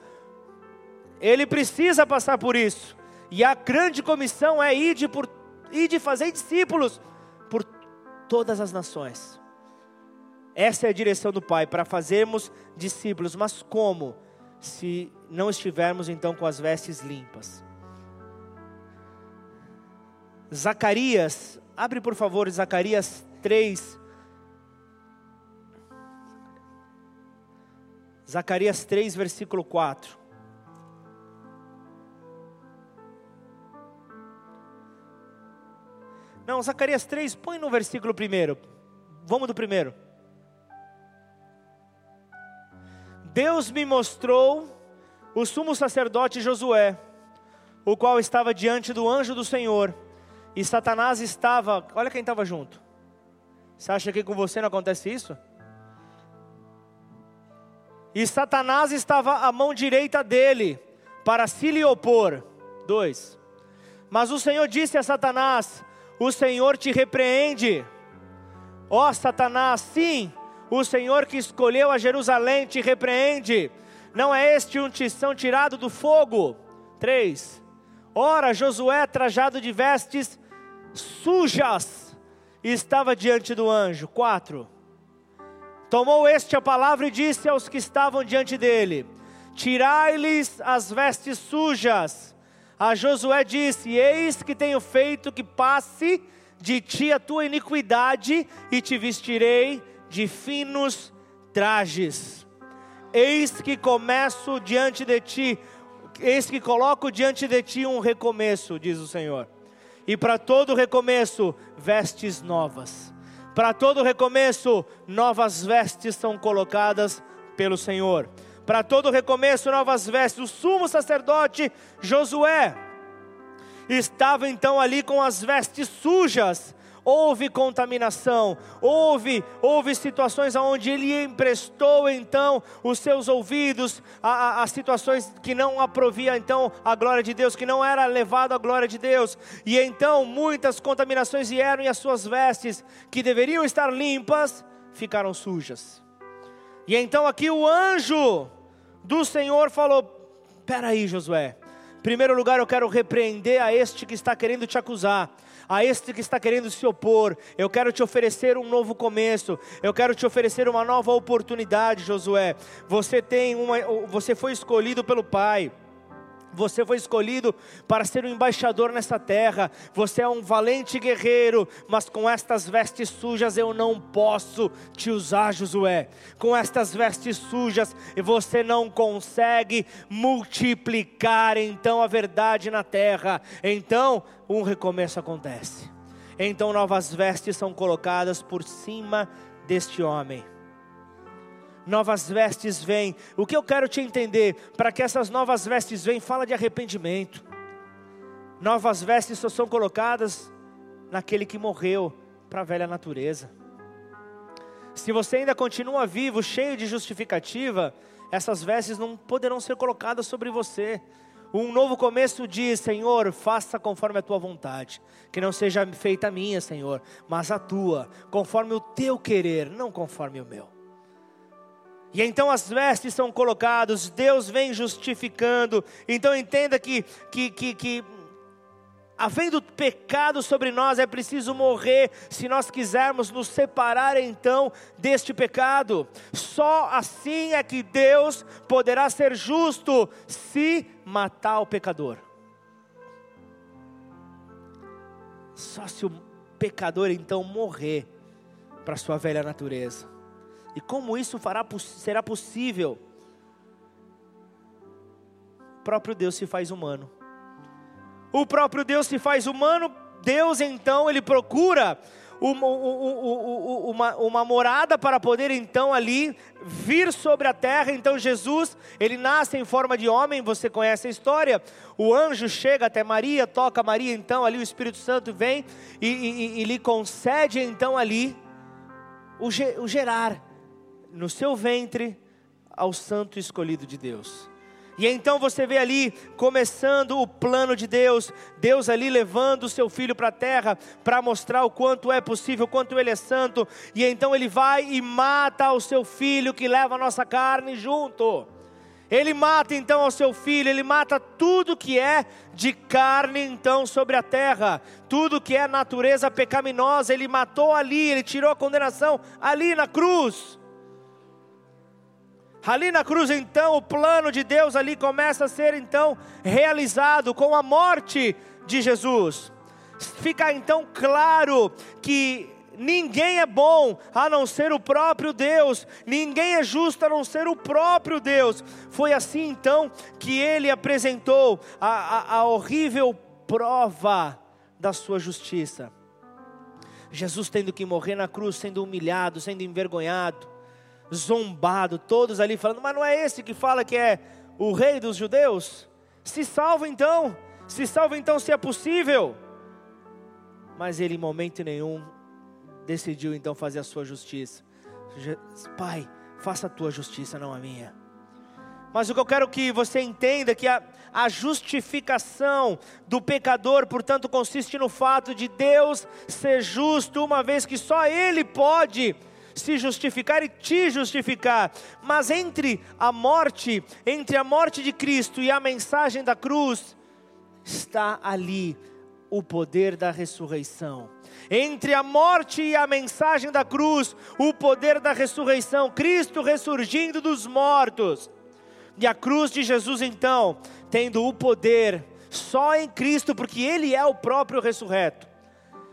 ele precisa passar por isso. E a grande comissão é ir por e de fazer discípulos por todas as nações. Essa é a direção do Pai, para fazermos discípulos, mas como? Se não estivermos então com as vestes limpas. Zacarias, abre por favor Zacarias 3. Zacarias 3, versículo 4. Não, Zacarias 3, põe no versículo primeiro. Vamos do primeiro. Deus me mostrou o sumo sacerdote Josué, o qual estava diante do anjo do Senhor, e Satanás estava, olha quem estava junto. Você acha que com você não acontece isso? E Satanás estava à mão direita dele, para se lhe opor. Dois. Mas o Senhor disse a Satanás: o Senhor te repreende. Ó Satanás, sim, o Senhor que escolheu a Jerusalém te repreende. Não é este um tição tirado do fogo? 3. Ora, Josué, trajado de vestes sujas, estava diante do anjo. 4. Tomou este a palavra e disse aos que estavam diante dele: Tirai-lhes as vestes sujas a Josué disse: Eis que tenho feito que passe de ti a tua iniquidade, e te vestirei de finos trajes. Eis que começo diante de ti, eis que coloco diante de ti um recomeço, diz o Senhor. E para todo recomeço, vestes novas. Para todo recomeço, novas vestes são colocadas pelo Senhor. Para todo recomeço, novas vestes. O sumo sacerdote Josué estava então ali com as vestes sujas, houve contaminação, houve, houve situações onde ele emprestou então os seus ouvidos a, a, a, situações que não aprovia então a glória de Deus, que não era levado à glória de Deus, e então muitas contaminações vieram e as suas vestes, que deveriam estar limpas, ficaram sujas. E então aqui o anjo do Senhor falou: Peraí, Josué, em primeiro lugar eu quero repreender a este que está querendo te acusar a este que está querendo se opor. Eu quero te oferecer um novo começo. Eu quero te oferecer uma nova oportunidade, Josué. Você tem uma, você foi escolhido pelo Pai. Você foi escolhido para ser um embaixador nessa terra. Você é um valente guerreiro, mas com estas vestes sujas eu não posso te usar, Josué. Com estas vestes sujas você não consegue multiplicar então a verdade na terra. Então, um recomeço acontece. Então novas vestes são colocadas por cima deste homem novas vestes vêm. O que eu quero te entender, para que essas novas vestes venham, fala de arrependimento. Novas vestes só são colocadas naquele que morreu para a velha natureza. Se você ainda continua vivo, cheio de justificativa, essas vestes não poderão ser colocadas sobre você. Um novo começo diz: Senhor, faça conforme a tua vontade, que não seja feita a minha, Senhor, mas a tua, conforme o teu querer, não conforme o meu. E então as vestes são colocadas, Deus vem justificando. Então entenda que, que, que, que havendo pecado sobre nós, é preciso morrer se nós quisermos nos separar então deste pecado. Só assim é que Deus poderá ser justo se matar o pecador. Só se o pecador então morrer para sua velha natureza. E como isso fará, será possível? O próprio Deus se faz humano. O próprio Deus se faz humano, Deus então, ele procura uma, uma, uma, morada para poder então ali vir sobre a terra. Então Jesus, ele nasce em forma de homem, você conhece a história. O anjo chega até Maria, toca Maria, então ali o Espírito Santo vem e, e, e lhe concede então ali o, o gerar no seu ventre ao santo escolhido de Deus. E então você vê ali começando o plano de Deus, Deus ali levando o seu filho para a terra para mostrar o quanto é possível, o quanto ele é santo. E então ele vai e mata o seu filho que leva a nossa carne junto. Ele mata então ao seu filho, ele mata tudo que é de carne então sobre a terra, tudo que é natureza pecaminosa, ele matou ali, ele tirou a condenação ali na cruz. Ali na cruz, então, o plano de Deus ali começa a ser então realizado com a morte de Jesus. Fica então claro que ninguém é bom a não ser o próprio Deus, ninguém é justo a não ser o próprio Deus. Foi assim então que ele apresentou a, a, a horrível prova da sua justiça. Jesus tendo que morrer na cruz, sendo humilhado, sendo envergonhado zombado, todos ali falando, mas não é esse que fala que é o rei dos judeus? Se salva então, se salva então se é possível. Mas ele em momento nenhum decidiu então fazer a sua justiça. Pai, faça a tua justiça, não a minha. Mas o que eu quero que você entenda é que a, a justificação do pecador, portanto, consiste no fato de Deus ser justo, uma vez que só Ele pode se justificar e te justificar. Mas entre a morte, entre a morte de Cristo e a mensagem da cruz, está ali o poder da ressurreição. Entre a morte e a mensagem da cruz, o poder da ressurreição, Cristo ressurgindo dos mortos. E a cruz de Jesus, então, tendo o poder só em Cristo, porque Ele é o próprio ressurreto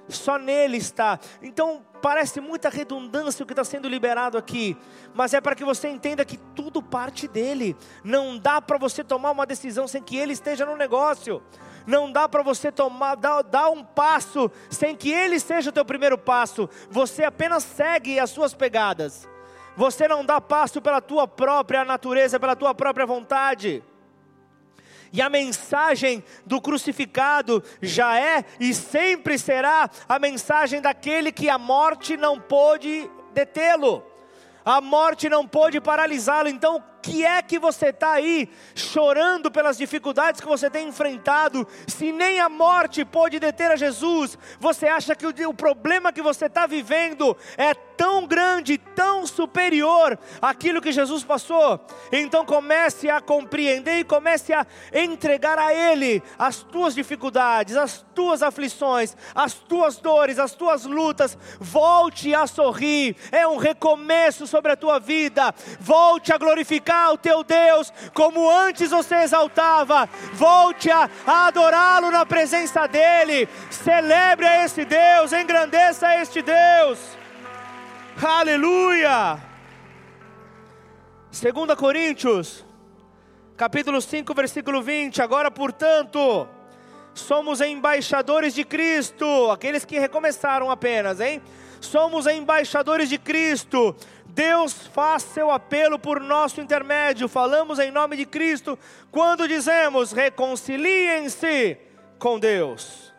Só nele está. Então, parece muita redundância o que está sendo liberado aqui, mas é para que você entenda que tudo parte dele. Não dá para você tomar uma decisão sem que ele esteja no negócio. Não dá para você tomar, dar, dar um passo sem que ele seja o teu primeiro passo. Você apenas segue as suas pegadas. Você não dá passo pela tua própria natureza, pela tua própria vontade. E a mensagem do crucificado já é e sempre será a mensagem daquele que a morte não pôde detê-lo, a morte não pôde paralisá-lo. Então, que é que você está aí chorando pelas dificuldades que você tem enfrentado, se nem a morte pôde deter a Jesus? Você acha que o, o problema que você está vivendo é tão grande, tão superior àquilo que Jesus passou? Então comece a compreender e comece a entregar a Ele as tuas dificuldades, as tuas aflições, as tuas dores, as tuas lutas. Volte a sorrir, é um recomeço sobre a tua vida. Volte a glorificar glorificar o teu Deus como antes você exaltava. Volte a, a adorá-lo na presença dEle. Celebre a esse Deus, engrandeça a este Deus. Aleluia. 2 Coríntios, capítulo 5, versículo 20. Agora, portanto, somos embaixadores de Cristo, aqueles que recomeçaram apenas, hein? Somos embaixadores de Cristo, Deus faz seu apelo por nosso intermédio. Falamos em nome de Cristo quando dizemos: reconciliem-se com Deus.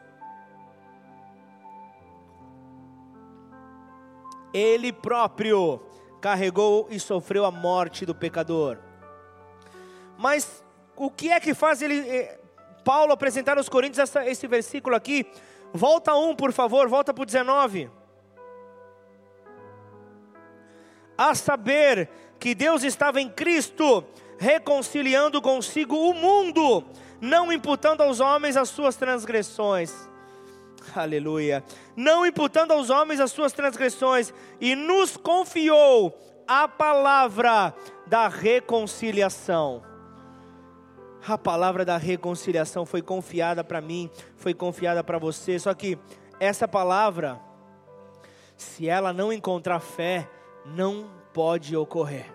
Ele próprio carregou e sofreu a morte do pecador. Mas o que é que faz ele, eh, Paulo apresentar aos Coríntios essa, esse versículo aqui? Volta um, por favor, volta para o 19. A saber que Deus estava em Cristo, reconciliando consigo o mundo, não imputando aos homens as suas transgressões. Aleluia. Não imputando aos homens as suas transgressões, e nos confiou a palavra da reconciliação. A palavra da reconciliação foi confiada para mim, foi confiada para você. Só que essa palavra, se ela não encontrar fé, não pode ocorrer.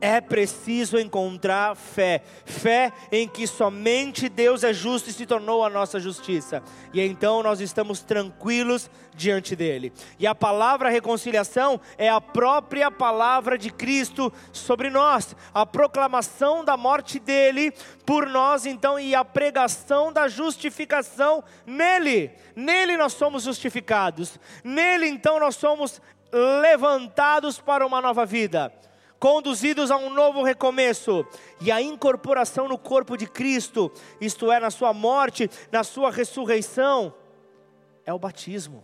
É preciso encontrar fé, fé em que somente Deus é justo e se tornou a nossa justiça, e então nós estamos tranquilos diante dele. E a palavra reconciliação é a própria palavra de Cristo sobre nós, a proclamação da morte dele por nós, então, e a pregação da justificação nele. Nele nós somos justificados, nele então nós somos levantados para uma nova vida, conduzidos a um novo recomeço e a incorporação no corpo de Cristo, isto é, na sua morte, na sua ressurreição, é o batismo.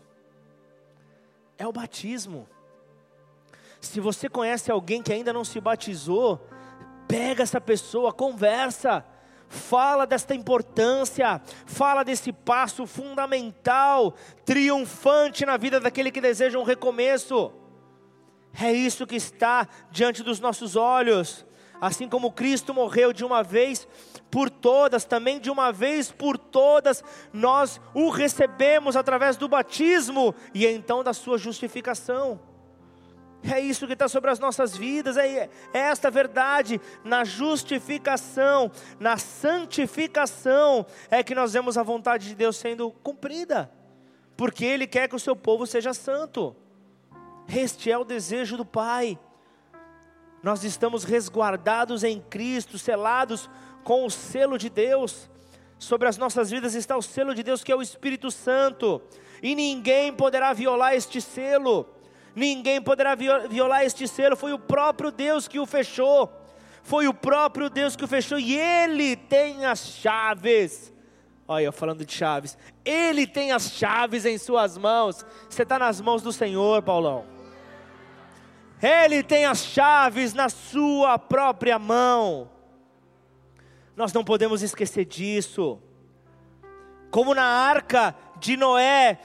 É o batismo. Se você conhece alguém que ainda não se batizou, pega essa pessoa, conversa fala desta importância, fala desse passo fundamental, triunfante na vida daquele que deseja um recomeço. É isso que está diante dos nossos olhos. Assim como Cristo morreu de uma vez por todas, também de uma vez por todas, nós o recebemos através do batismo e então da sua justificação. É isso que está sobre as nossas vidas, é, é esta verdade. Na justificação, na santificação, é que nós vemos a vontade de Deus sendo cumprida, porque Ele quer que o seu povo seja santo. Este é o desejo do Pai. Nós estamos resguardados em Cristo, selados com o selo de Deus. Sobre as nossas vidas está o selo de Deus, que é o Espírito Santo, e ninguém poderá violar este selo ninguém poderá violar este selo, foi o próprio Deus que o fechou, foi o próprio Deus que o fechou, e Ele tem as chaves. Olha, eu falando de chaves, Ele tem as chaves em Suas mãos, você está nas mãos do Senhor, Paulão. Ele tem as chaves na Sua própria mão, nós não podemos esquecer disso. Como na arca de Noé,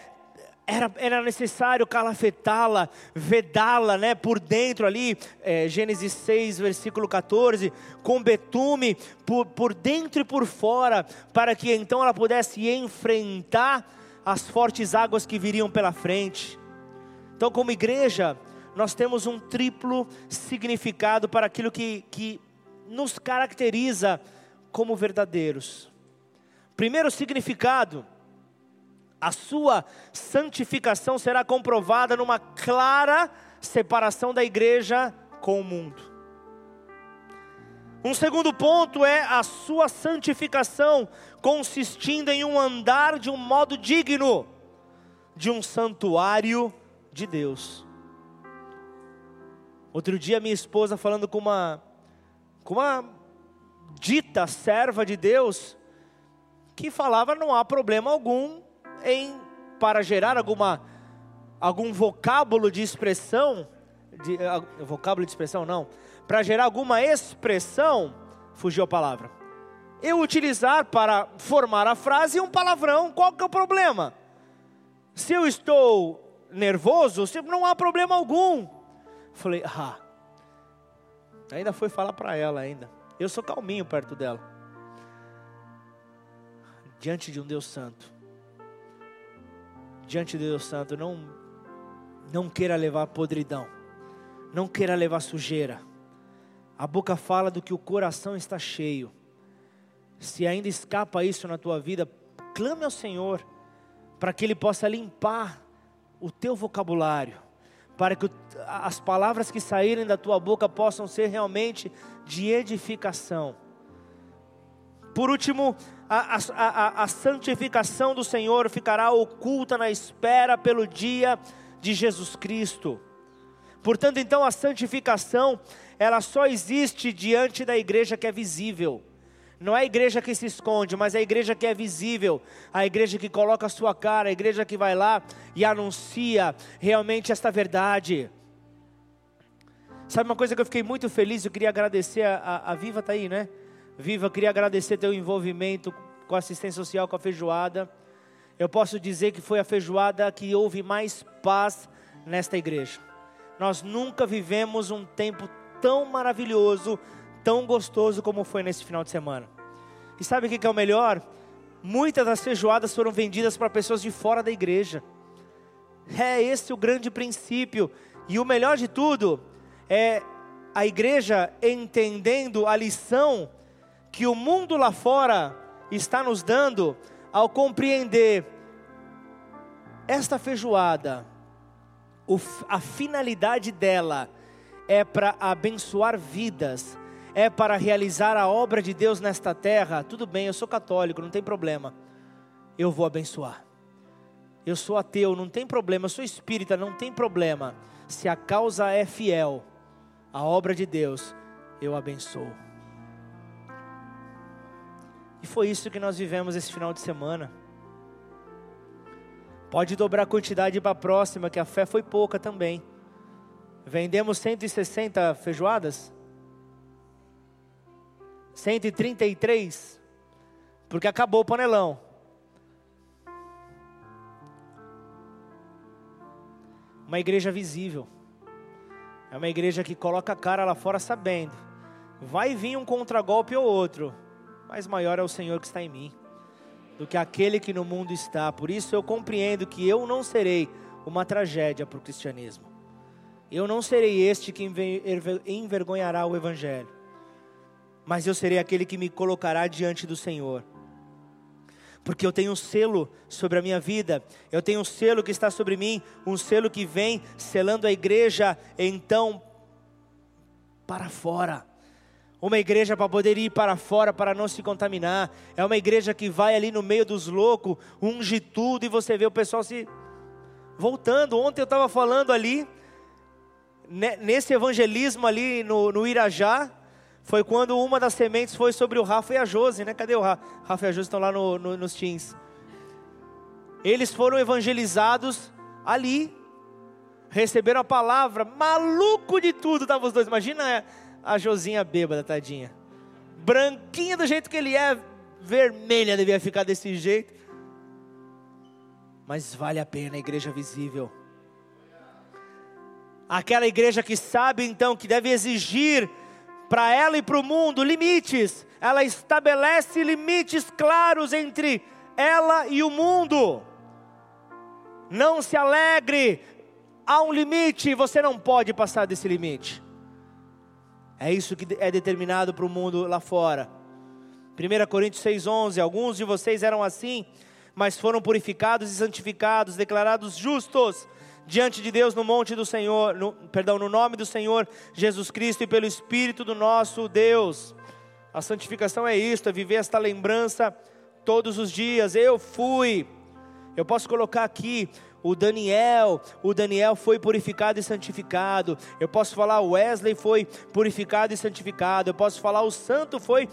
era, era necessário calafetá-la, vedá-la né, por dentro ali, é, Gênesis 6, versículo 14, com betume por, por dentro e por fora, para que então ela pudesse enfrentar as fortes águas que viriam pela frente. Então, como igreja, nós temos um triplo significado para aquilo que, que nos caracteriza como verdadeiros. Primeiro significado, a sua santificação será comprovada numa clara separação da igreja com o mundo. Um segundo ponto é a sua santificação, consistindo em um andar de um modo digno de um santuário de Deus. Outro dia minha esposa falando com uma com uma dita serva de Deus que falava não há problema algum em para gerar alguma algum vocábulo de expressão de, uh, vocábulo de expressão não para gerar alguma expressão, fugiu a palavra. Eu utilizar para formar a frase um palavrão, qual que é o problema? Se eu estou nervoso, não há problema algum. Falei, ah, ainda foi falar para ela ainda. Eu sou calminho perto dela. Diante de um Deus santo. Diante de Deus santo, não não queira levar podridão. Não queira levar sujeira a boca fala do que o coração está cheio. Se ainda escapa isso na tua vida, clame ao Senhor para que Ele possa limpar o teu vocabulário, para que as palavras que saírem da tua boca possam ser realmente de edificação. Por último, a, a, a, santificação do Senhor ficará oculta na espera pelo dia de Jesus Cristo. Portanto, então, a santificação ela só existe diante da igreja que é visível. Não é a igreja que se esconde, mas é a igreja que é visível, a igreja que coloca a sua cara, a igreja que vai lá e anuncia realmente esta verdade. Sabe uma coisa que eu fiquei muito feliz, eu queria agradecer, a, a Viva está aí, né? Viva, queria agradecer teu envolvimento com a assistência social, com a feijoada. Eu posso dizer que foi a feijoada que houve mais paz nesta igreja. Nós nunca vivemos um tempo tão maravilhoso, tão gostoso como foi nesse final de semana. E sabe o que é o melhor? Muitas das feijoadas foram vendidas para pessoas de fora da igreja. É esse o grande princípio. E o melhor de tudo é a igreja entendendo a lição que o mundo lá fora está nos dando ao compreender esta feijoada, a finalidade dela é para abençoar vidas, é para realizar a obra de Deus nesta terra, tudo bem, eu sou católico, não tem problema. Eu vou abençoar. Eu sou ateu, não tem problema. Eu sou espírita, não tem problema. Se a causa é fiel, a obra de Deus, eu abençoo. E foi isso que nós vivemos esse final de semana. Pode dobrar a quantidade para a próxima, que a fé foi pouca também. Vendemos 160 feijoadas? 133? Porque acabou o panelão. Uma igreja visível. É uma igreja que coloca a cara lá fora sabendo. Vai vir um contragolpe ou outro, mas maior é o Senhor que está em mim do que aquele que no mundo está. Por isso eu compreendo que eu não serei uma tragédia para o cristianismo. Eu não serei este que envergonhará o Evangelho, mas eu serei aquele que me colocará diante do Senhor. Porque eu tenho um selo sobre a minha vida, eu tenho um selo que está sobre mim, um selo que vem selando a igreja, então, para fora. Uma igreja para poder ir para fora, para não se contaminar. É uma igreja que vai ali no meio dos loucos, unge tudo e você vê o pessoal se voltando. Ontem eu estava falando ali nesse evangelismo ali no, no Irajá, foi quando uma das sementes foi sobre o Rafa e a Josi, né? Cadê o Rafa? Rafa e a Josi estão lá no, no, nos teens. Eles foram evangelizados ali, receberam a palavra, maluco de tudo estavam os dois. Imagina a Josinha bêbada, tadinha. Branquinha do jeito que ele é, vermelha devia ficar desse jeito. Mas vale a pena a igreja visível Aquela igreja que sabe então que deve exigir para ela e para o mundo limites. Ela estabelece limites claros entre ela e o mundo. Não se alegre. Há um limite, você não pode passar desse limite. É isso que é determinado para o mundo lá fora. 1 Coríntios 6,11: Alguns de vocês eram assim, mas foram purificados e santificados, declarados justos diante de Deus no monte do Senhor, no, perdão, no nome do Senhor Jesus Cristo e pelo Espírito do nosso Deus. A santificação é isto, é viver esta lembrança todos os dias. Eu fui. Eu posso colocar aqui o Daniel, o Daniel foi purificado e santificado. Eu posso falar o Wesley foi purificado e santificado. Eu posso falar o santo foi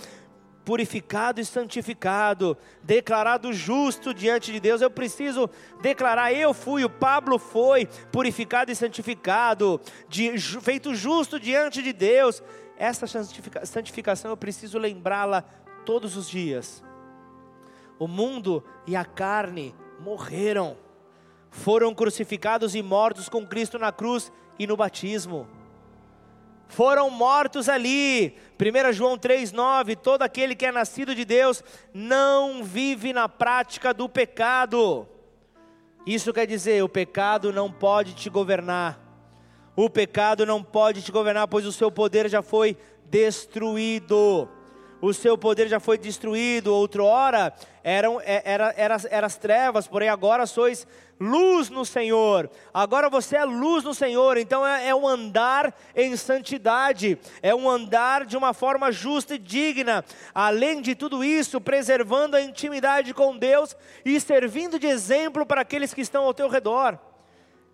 purificado e santificado, declarado justo diante de Deus. Eu preciso declarar: eu fui, o Pablo foi purificado e santificado, de, feito justo diante de Deus. Essa santificação eu preciso lembrá-la todos os dias. O mundo e a carne morreram, foram crucificados e mortos com Cristo na cruz e no batismo foram mortos ali. 1 João 3,9: Todo aquele que é nascido de Deus não vive na prática do pecado. Isso quer dizer, o pecado não pode te governar. O pecado não pode te governar, pois o seu poder já foi destruído o seu poder já foi destruído. Outrora eram é, era, era, era as trevas, porém agora sois luz no Senhor. Agora você é luz no Senhor, então é, é um andar em santidade, é um andar de uma forma justa e digna. Além de tudo isso, preservando a intimidade com Deus e servindo de exemplo para aqueles que estão ao teu redor.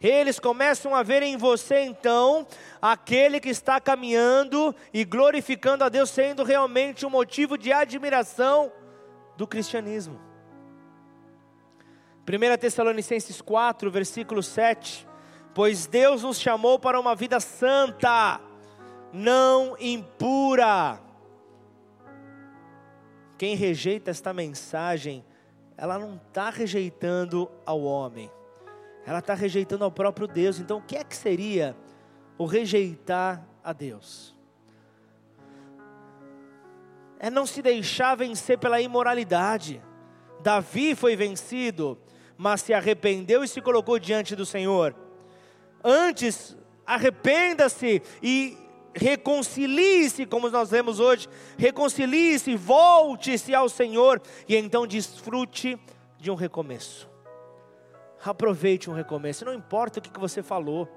Eles começam a ver em você então aquele que está caminhando e glorificando a Deus, sendo realmente um motivo de admiração do cristianismo. 1 Tessalonicenses 4, versículo 7: Pois Deus nos chamou para uma vida santa, não impura. Quem rejeita esta mensagem, ela não está rejeitando ao homem ela está rejeitando ao próprio Deus. Então, o que é que seria o rejeitar a Deus? É não se deixar vencer pela imoralidade. Davi foi vencido, mas se arrependeu e se colocou diante do Senhor. Antes, arrependa-se e reconcilie-se, como nós vemos hoje, reconcilie-se, volte-se ao Senhor e então desfrute de um recomeço. Aproveite um recomeço. Não importa o que você falou.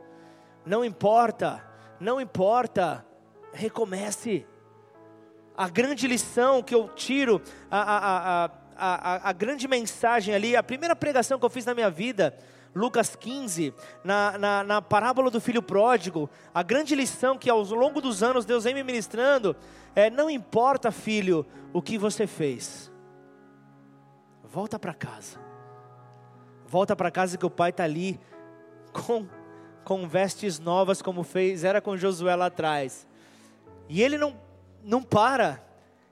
Não importa. Não importa. Recomece. A grande lição que eu tiro, a, a, a, a, a grande mensagem ali, a primeira pregação que eu fiz na minha vida, Lucas 15, na, na, na, parábola do filho pródigo, a grande lição que ao longo dos anos Deus vem me ministrando é: não importa, filho, o que você fez, volta para casa. Volta para casa que o pai está ali com, com vestes novas, como fez, era com Josué lá atrás. E ele não, não para.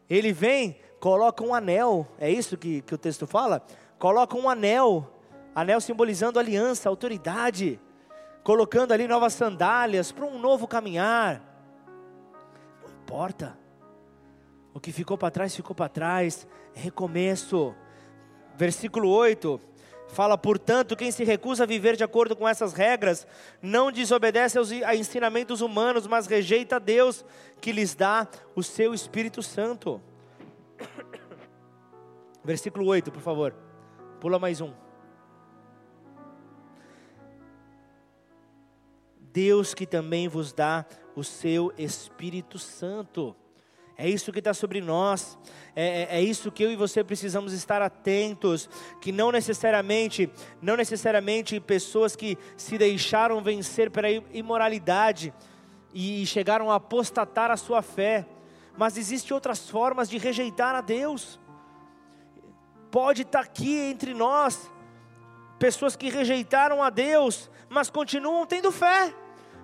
Ele vem, coloca um anel, é isso que, que o texto fala? Coloca um anel, anel simbolizando aliança, autoridade, colocando ali novas sandálias para um novo caminhar. Não importa. O que ficou para trás, ficou para trás. É recomeço. Versículo 8: Fala, portanto, quem se recusa a viver de acordo com essas regras, não desobedece aos ensinamentos humanos, mas rejeita Deus que lhes dá o seu Espírito Santo. Versículo 8, por favor. Pula mais um. Deus que também vos dá o seu Espírito Santo. É isso que está sobre nós. É, é, é, isso que eu e você precisamos estar atentos. Que não necessariamente, não necessariamente pessoas que se deixaram vencer pela imoralidade e chegaram a apostatar a sua fé. Mas existem outras formas de rejeitar a Deus. Pode estar tá aqui entre nós pessoas que rejeitaram a Deus, mas continuam tendo fé.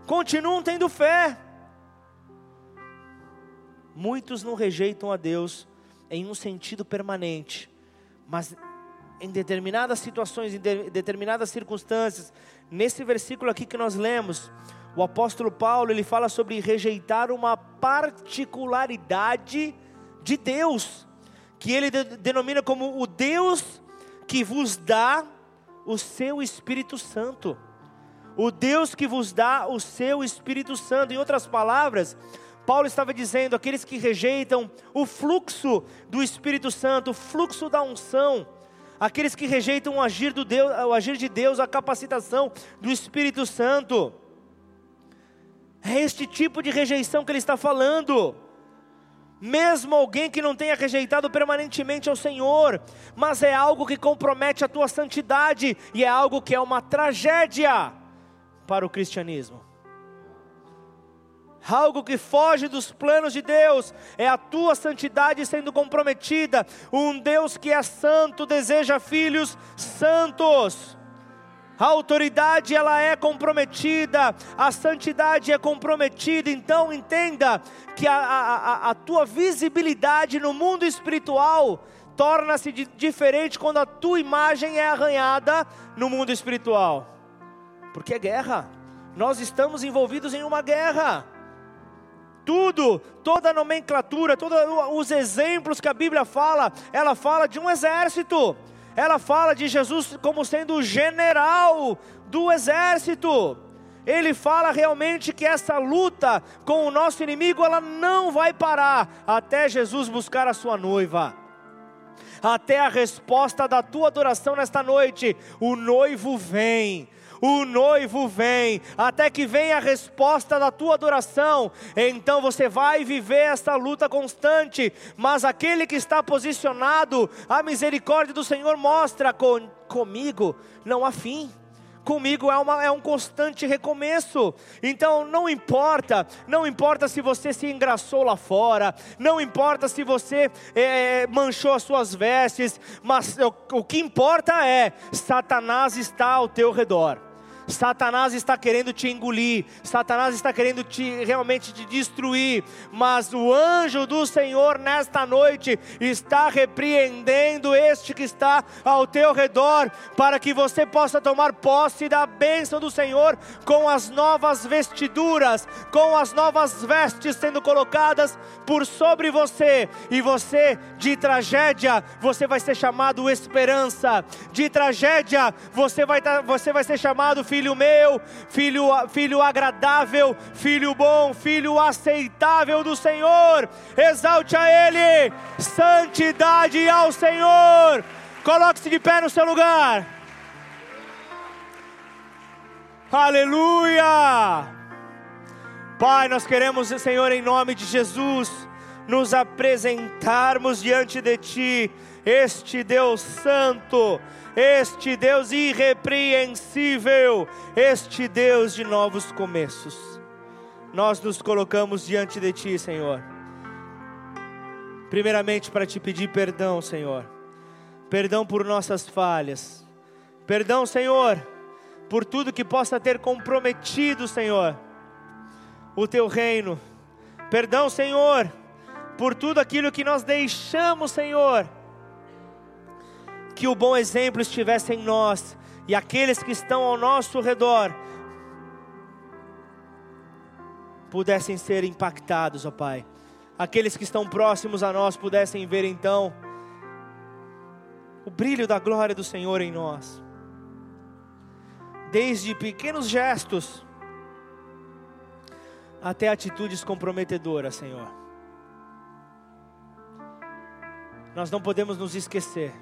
Continuam tendo fé Muitos não rejeitam a Deus em um sentido permanente, mas em determinadas situações, em de, determinadas circunstâncias, nesse versículo aqui que nós lemos, o apóstolo Paulo ele fala sobre rejeitar uma particularidade de Deus, que ele de, denomina como o Deus que vos dá o seu Espírito Santo. O Deus que vos dá o seu Espírito Santo. Em outras palavras, Paulo estava dizendo: aqueles que rejeitam o fluxo do Espírito Santo, o fluxo da unção, aqueles que rejeitam o agir, do Deus, o agir de Deus, a capacitação do Espírito Santo. É este tipo de rejeição que ele está falando. Mesmo alguém que não tenha rejeitado permanentemente ao Senhor, mas é algo que compromete a tua santidade e é algo que é uma tragédia para o cristianismo. Algo que foge dos planos de Deus é a tua santidade sendo comprometida. Um Deus que é santo deseja filhos santos. A autoridade ela é comprometida, a santidade é comprometida. Então entenda que a, a, a tua visibilidade no mundo espiritual torna-se diferente quando a tua imagem é arranhada no mundo espiritual. Porque é guerra. Nós estamos envolvidos em uma guerra. Tudo, toda a nomenclatura, todos os exemplos que a Bíblia fala, ela fala de um exército. Ela fala de Jesus como sendo o general do exército. Ele fala realmente que essa luta com o nosso inimigo, ela não vai parar até Jesus buscar a sua noiva. Até a resposta da tua adoração nesta noite, o noivo vem o noivo vem, até que venha a resposta da tua adoração, então você vai viver essa luta constante, mas aquele que está posicionado, a misericórdia do Senhor mostra com, comigo, não há fim comigo é, uma, é, um constante recomeço. Então não importa, não importa se você se engraçou lá fora, não importa se você é, manchou as suas vestes, mas o, o que importa é: Satanás está ao teu redor. Satanás está querendo te engolir, Satanás está querendo te realmente te destruir, mas o anjo do Senhor nesta noite está repreendendo este que está ao teu redor, para que você possa tomar posse da bênção do Senhor com as novas vestiduras, com as novas vestes sendo colocadas por sobre você, e você de tragédia, você vai ser chamado esperança, de tragédia, você vai, você vai ser chamado filho meu, filho, filho agradável, filho bom, filho aceitável do Senhor. Exalte a Ele, santidade ao Senhor. Coloque-se de pé no seu lugar. Aleluia! Pai, nós queremos, Senhor, em nome de Jesus, nos apresentarmos diante de Ti, este Deus Santo este Deus irrepreensível, este Deus de novos começos. Nós nos colocamos diante de Ti, Senhor. Primeiramente para te pedir perdão, Senhor. Perdão por nossas falhas. Perdão, Senhor, por tudo que possa ter comprometido, Senhor, o Teu reino. Perdão, Senhor, por tudo aquilo que nós deixamos, Senhor que o bom exemplo estivesse em nós e aqueles que estão ao nosso redor pudessem ser impactados, ó Pai. Aqueles que estão próximos a nós pudessem ver então o brilho da glória do Senhor em nós. Desde pequenos gestos até atitudes comprometedoras, Senhor. Nós não podemos nos esquecer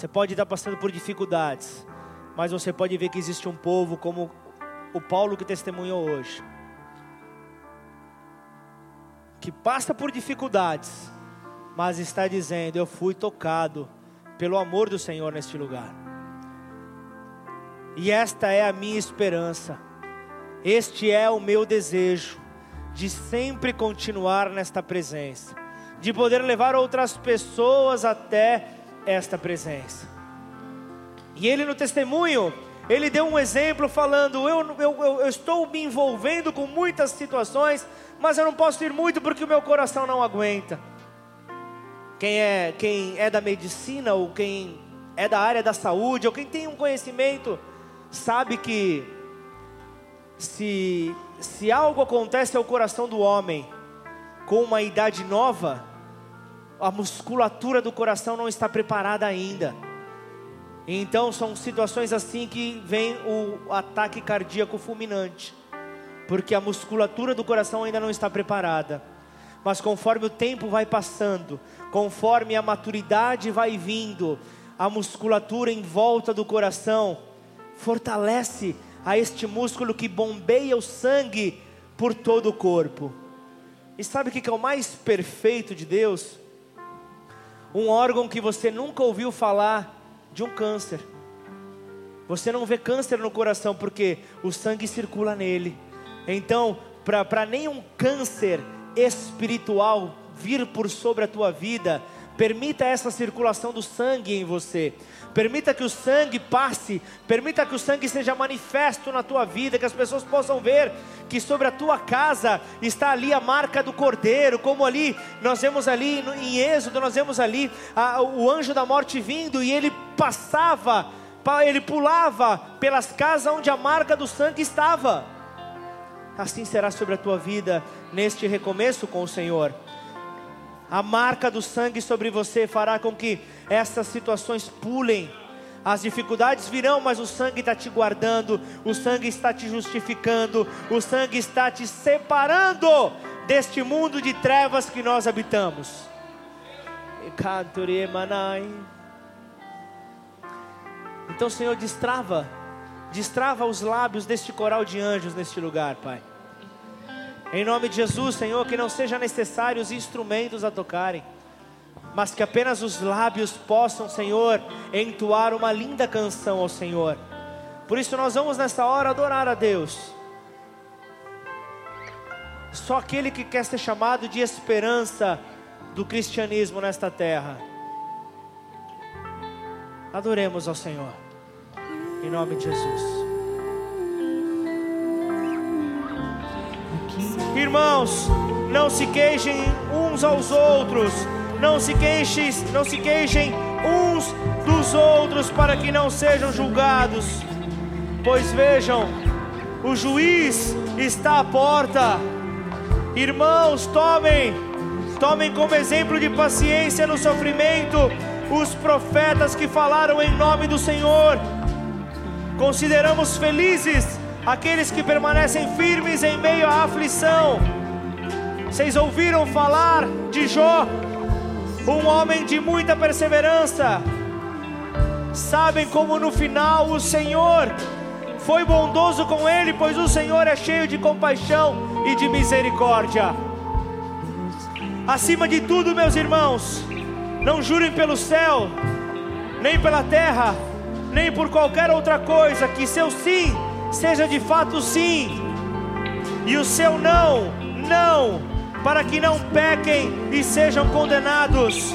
Você pode estar passando por dificuldades, mas você pode ver que existe um povo como o Paulo que testemunhou hoje, que passa por dificuldades, mas está dizendo: Eu fui tocado pelo amor do Senhor neste lugar. E esta é a minha esperança, este é o meu desejo, de sempre continuar nesta presença, de poder levar outras pessoas até esta presença. E ele no testemunho, ele deu um exemplo falando: eu, eu, eu, estou me envolvendo com muitas situações, mas eu não posso ir muito porque o meu coração não aguenta. Quem é, quem é da medicina, ou quem é da área da saúde, ou quem tem um conhecimento, sabe que se, se algo acontece ao coração do homem com uma idade nova, a musculatura do coração não está preparada ainda. Então são situações assim que vem o ataque cardíaco fulminante, porque a musculatura do coração ainda não está preparada. Mas conforme o tempo vai passando, conforme a maturidade vai vindo, a musculatura em volta do coração fortalece a este músculo que bombeia o sangue por todo o corpo. E sabe o que é o mais perfeito de Deus? Um órgão que você nunca ouviu falar de um câncer. Você não vê câncer no coração porque o sangue circula nele. Então, para nenhum câncer espiritual vir por sobre a tua vida, permita essa circulação do sangue em você. Permita que o sangue passe, permita que o sangue seja manifesto na tua vida, que as pessoas possam ver que sobre a tua casa está ali a marca do cordeiro, como ali nós vemos ali em Êxodo, nós vemos ali a, o anjo da morte vindo e ele passava, ele pulava pelas casas onde a marca do sangue estava. Assim será sobre a tua vida neste recomeço com o Senhor. A marca do sangue sobre você fará com que essas situações pulem. As dificuldades virão, mas o sangue está te guardando, o sangue está te justificando, o sangue está te separando deste mundo de trevas que nós habitamos. Então, Senhor, destrava, destrava os lábios deste coral de anjos neste lugar, Pai. Em nome de Jesus, Senhor, que não seja necessário os instrumentos a tocarem, mas que apenas os lábios possam, Senhor, entoar uma linda canção ao Senhor. Por isso nós vamos nessa hora adorar a Deus. Só aquele que quer ser chamado de esperança do cristianismo nesta terra. Adoremos ao Senhor. Em nome de Jesus. Irmãos, não se queixem uns aos outros, não se queixem, não se queixem uns dos outros para que não sejam julgados. Pois vejam, o juiz está à porta. Irmãos, tomem, tomem como exemplo de paciência no sofrimento os profetas que falaram em nome do Senhor. Consideramos felizes aqueles que permanecem firmes em meio à aflição. Vocês ouviram falar de Jó, um homem de muita perseverança. Sabem como no final o Senhor foi bondoso com ele, pois o Senhor é cheio de compaixão e de misericórdia. Acima de tudo, meus irmãos, não jurem pelo céu, nem pela terra, nem por qualquer outra coisa, que seu sim seja de fato sim, e o seu não, não, para que não pequem e sejam condenados.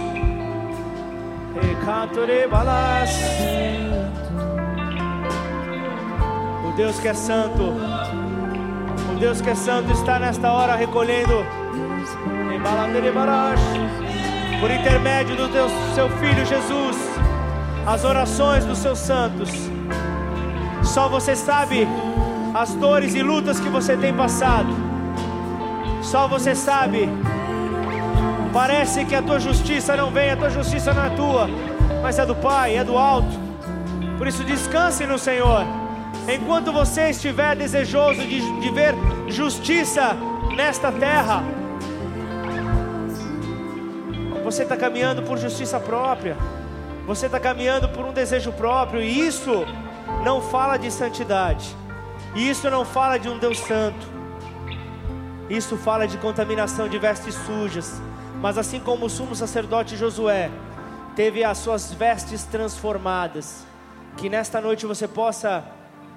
O Deus que é santo, o Deus que é santo está nesta hora recolhendo. Por intermédio do teu, seu Filho Jesus, as orações dos seus santos. Só você sabe as dores e lutas que você tem passado. Só você sabe. Parece que a tua justiça não vem, a tua justiça não é tua, mas é do Pai, é do alto. Por isso descanse no Senhor. Enquanto você estiver desejoso de, de ver justiça nesta terra, você está caminhando por justiça própria, você está caminhando por um desejo próprio, e isso não fala de santidade. E isso não fala de um Deus santo. Isso fala de contaminação de vestes sujas. Mas assim como o sumo sacerdote Josué teve as suas vestes transformadas, que nesta noite você possa,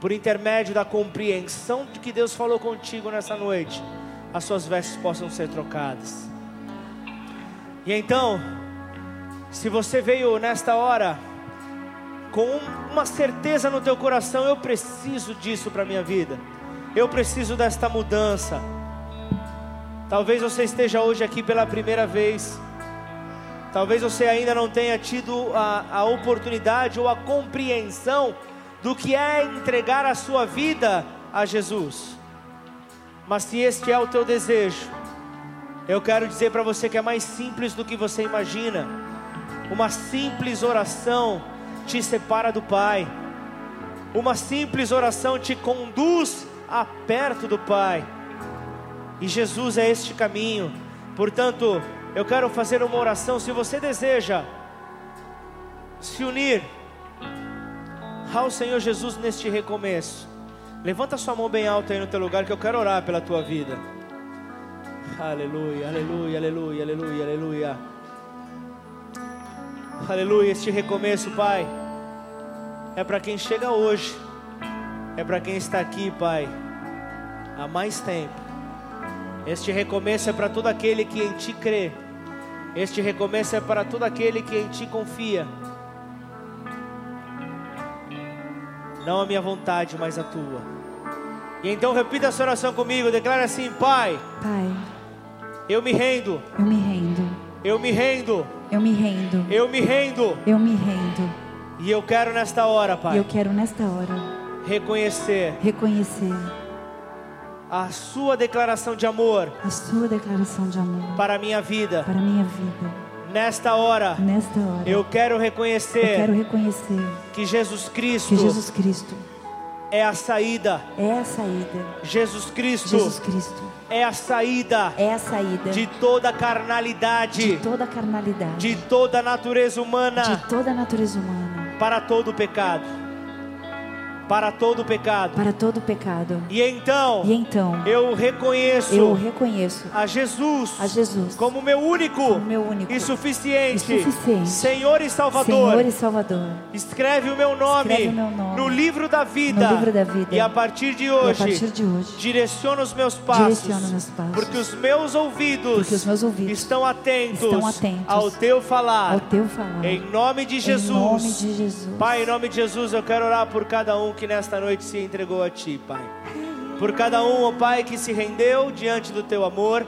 por intermédio da compreensão de que Deus falou contigo nessa noite, as suas vestes possam ser trocadas. E então, se você veio nesta hora com uma certeza no teu coração: eu preciso disso para a minha vida, eu preciso desta mudança. Talvez você esteja hoje aqui pela primeira vez, talvez você ainda não tenha tido a, a oportunidade ou a compreensão do que é entregar a sua vida a Jesus. Mas se este é o teu desejo, Eu quero dizer para você que é mais simples do que você imagina. Uma simples oração te separa do Pai. Uma simples oração te conduz a perto do Pai. E Jesus é este caminho. Portanto, eu quero fazer uma oração. Se você deseja se unir ao Senhor Jesus neste recomeço, levanta sua mão bem alta aí no teu lugar que eu quero orar pela tua vida. Aleluia, aleluia, aleluia, aleluia, aleluia. Aleluia, este recomeço, Pai, é para quem chega hoje, é para quem está aqui, Pai, há mais tempo. Este recomeço é para todo aquele que em Ti crê, este recomeço é para todo aquele que em Ti confia. Não a minha vontade, mas a Tua. E então repita essa oração comigo, declara assim: Pai, Pai, eu me rendo, eu me rendo, eu me rendo, eu me rendo, eu me rendo. eu me rendo. E eu quero nesta hora, E Pai, eu quero nesta hora reconhecer reconhecer a Sua declaração de amor a sua declaração de amor para a minha vida. para a minha vida. Nesta hora, Nesta hora, eu quero eu reconhecer quero reconhecer que Jesus Cristo que Jesus Cristo é a saída. é a saída. Jesus Cristo Jesus Cristo é a saída é a saída de toda de carnalidade, toda a carnalidade, de toda a natureza humana de toda natureza humana, para todo o pecado. Para todo pecado. para todo pecado. E então, E então, eu reconheço eu reconheço a Jesus a Jesus como meu único como meu único e suficiente, e suficiente Senhor e Salvador. Senhor e Salvador. Escreve o meu nome, o meu nome no livro da vida. no livro da vida. E a partir de hoje, partir de hoje, direciona os meus passos. Direciona meus passos. Porque os meus ouvidos, Porque os meus ouvidos estão, atentos estão atentos ao teu falar. ao teu falar. Em nome de Jesus. Em nome de Jesus. Pai, em nome de Jesus, eu quero orar por cada um que nesta noite se entregou a Ti, Pai. Por cada um, ó Pai, que se rendeu diante do Teu amor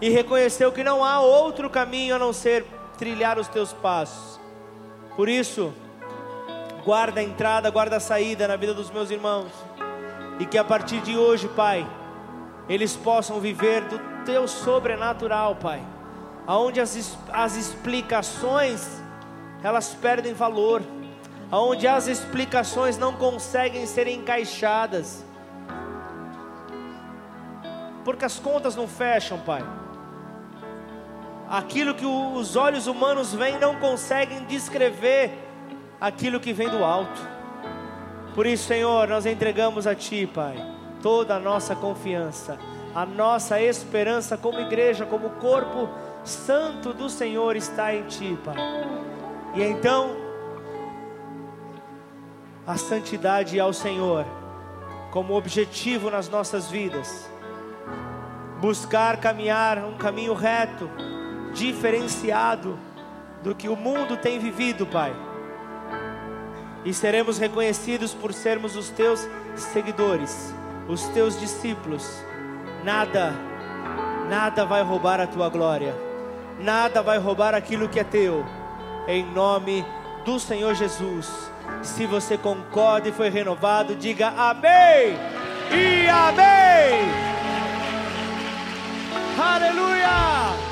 e reconheceu que não há outro caminho a não ser trilhar os Teus passos. Por isso, guarda a entrada, guarda a saída na vida dos meus irmãos e que a partir de hoje, Pai, eles possam viver do Teu sobrenatural, Pai, aonde as, as explicações elas perdem valor, aonde as explicações não conseguem ser encaixadas, porque as contas não fecham, Pai. Aquilo que os olhos humanos veem não conseguem descrever aquilo que vem do alto. Por isso, Senhor, nós entregamos a Ti, Pai, toda a nossa confiança, a nossa esperança como igreja, como corpo santo do Senhor está em Ti, Pai. E então, a santidade ao Senhor como objetivo nas nossas vidas. Buscar caminhar um caminho reto, diferenciado do que o mundo tem vivido, Pai. E seremos reconhecidos por sermos os teus seguidores, os teus discípulos. Nada, nada vai roubar a tua glória. Nada vai roubar aquilo que é teu em nome do Senhor Jesus. Se você concorda e foi renovado, diga amém e amém. Aleluia!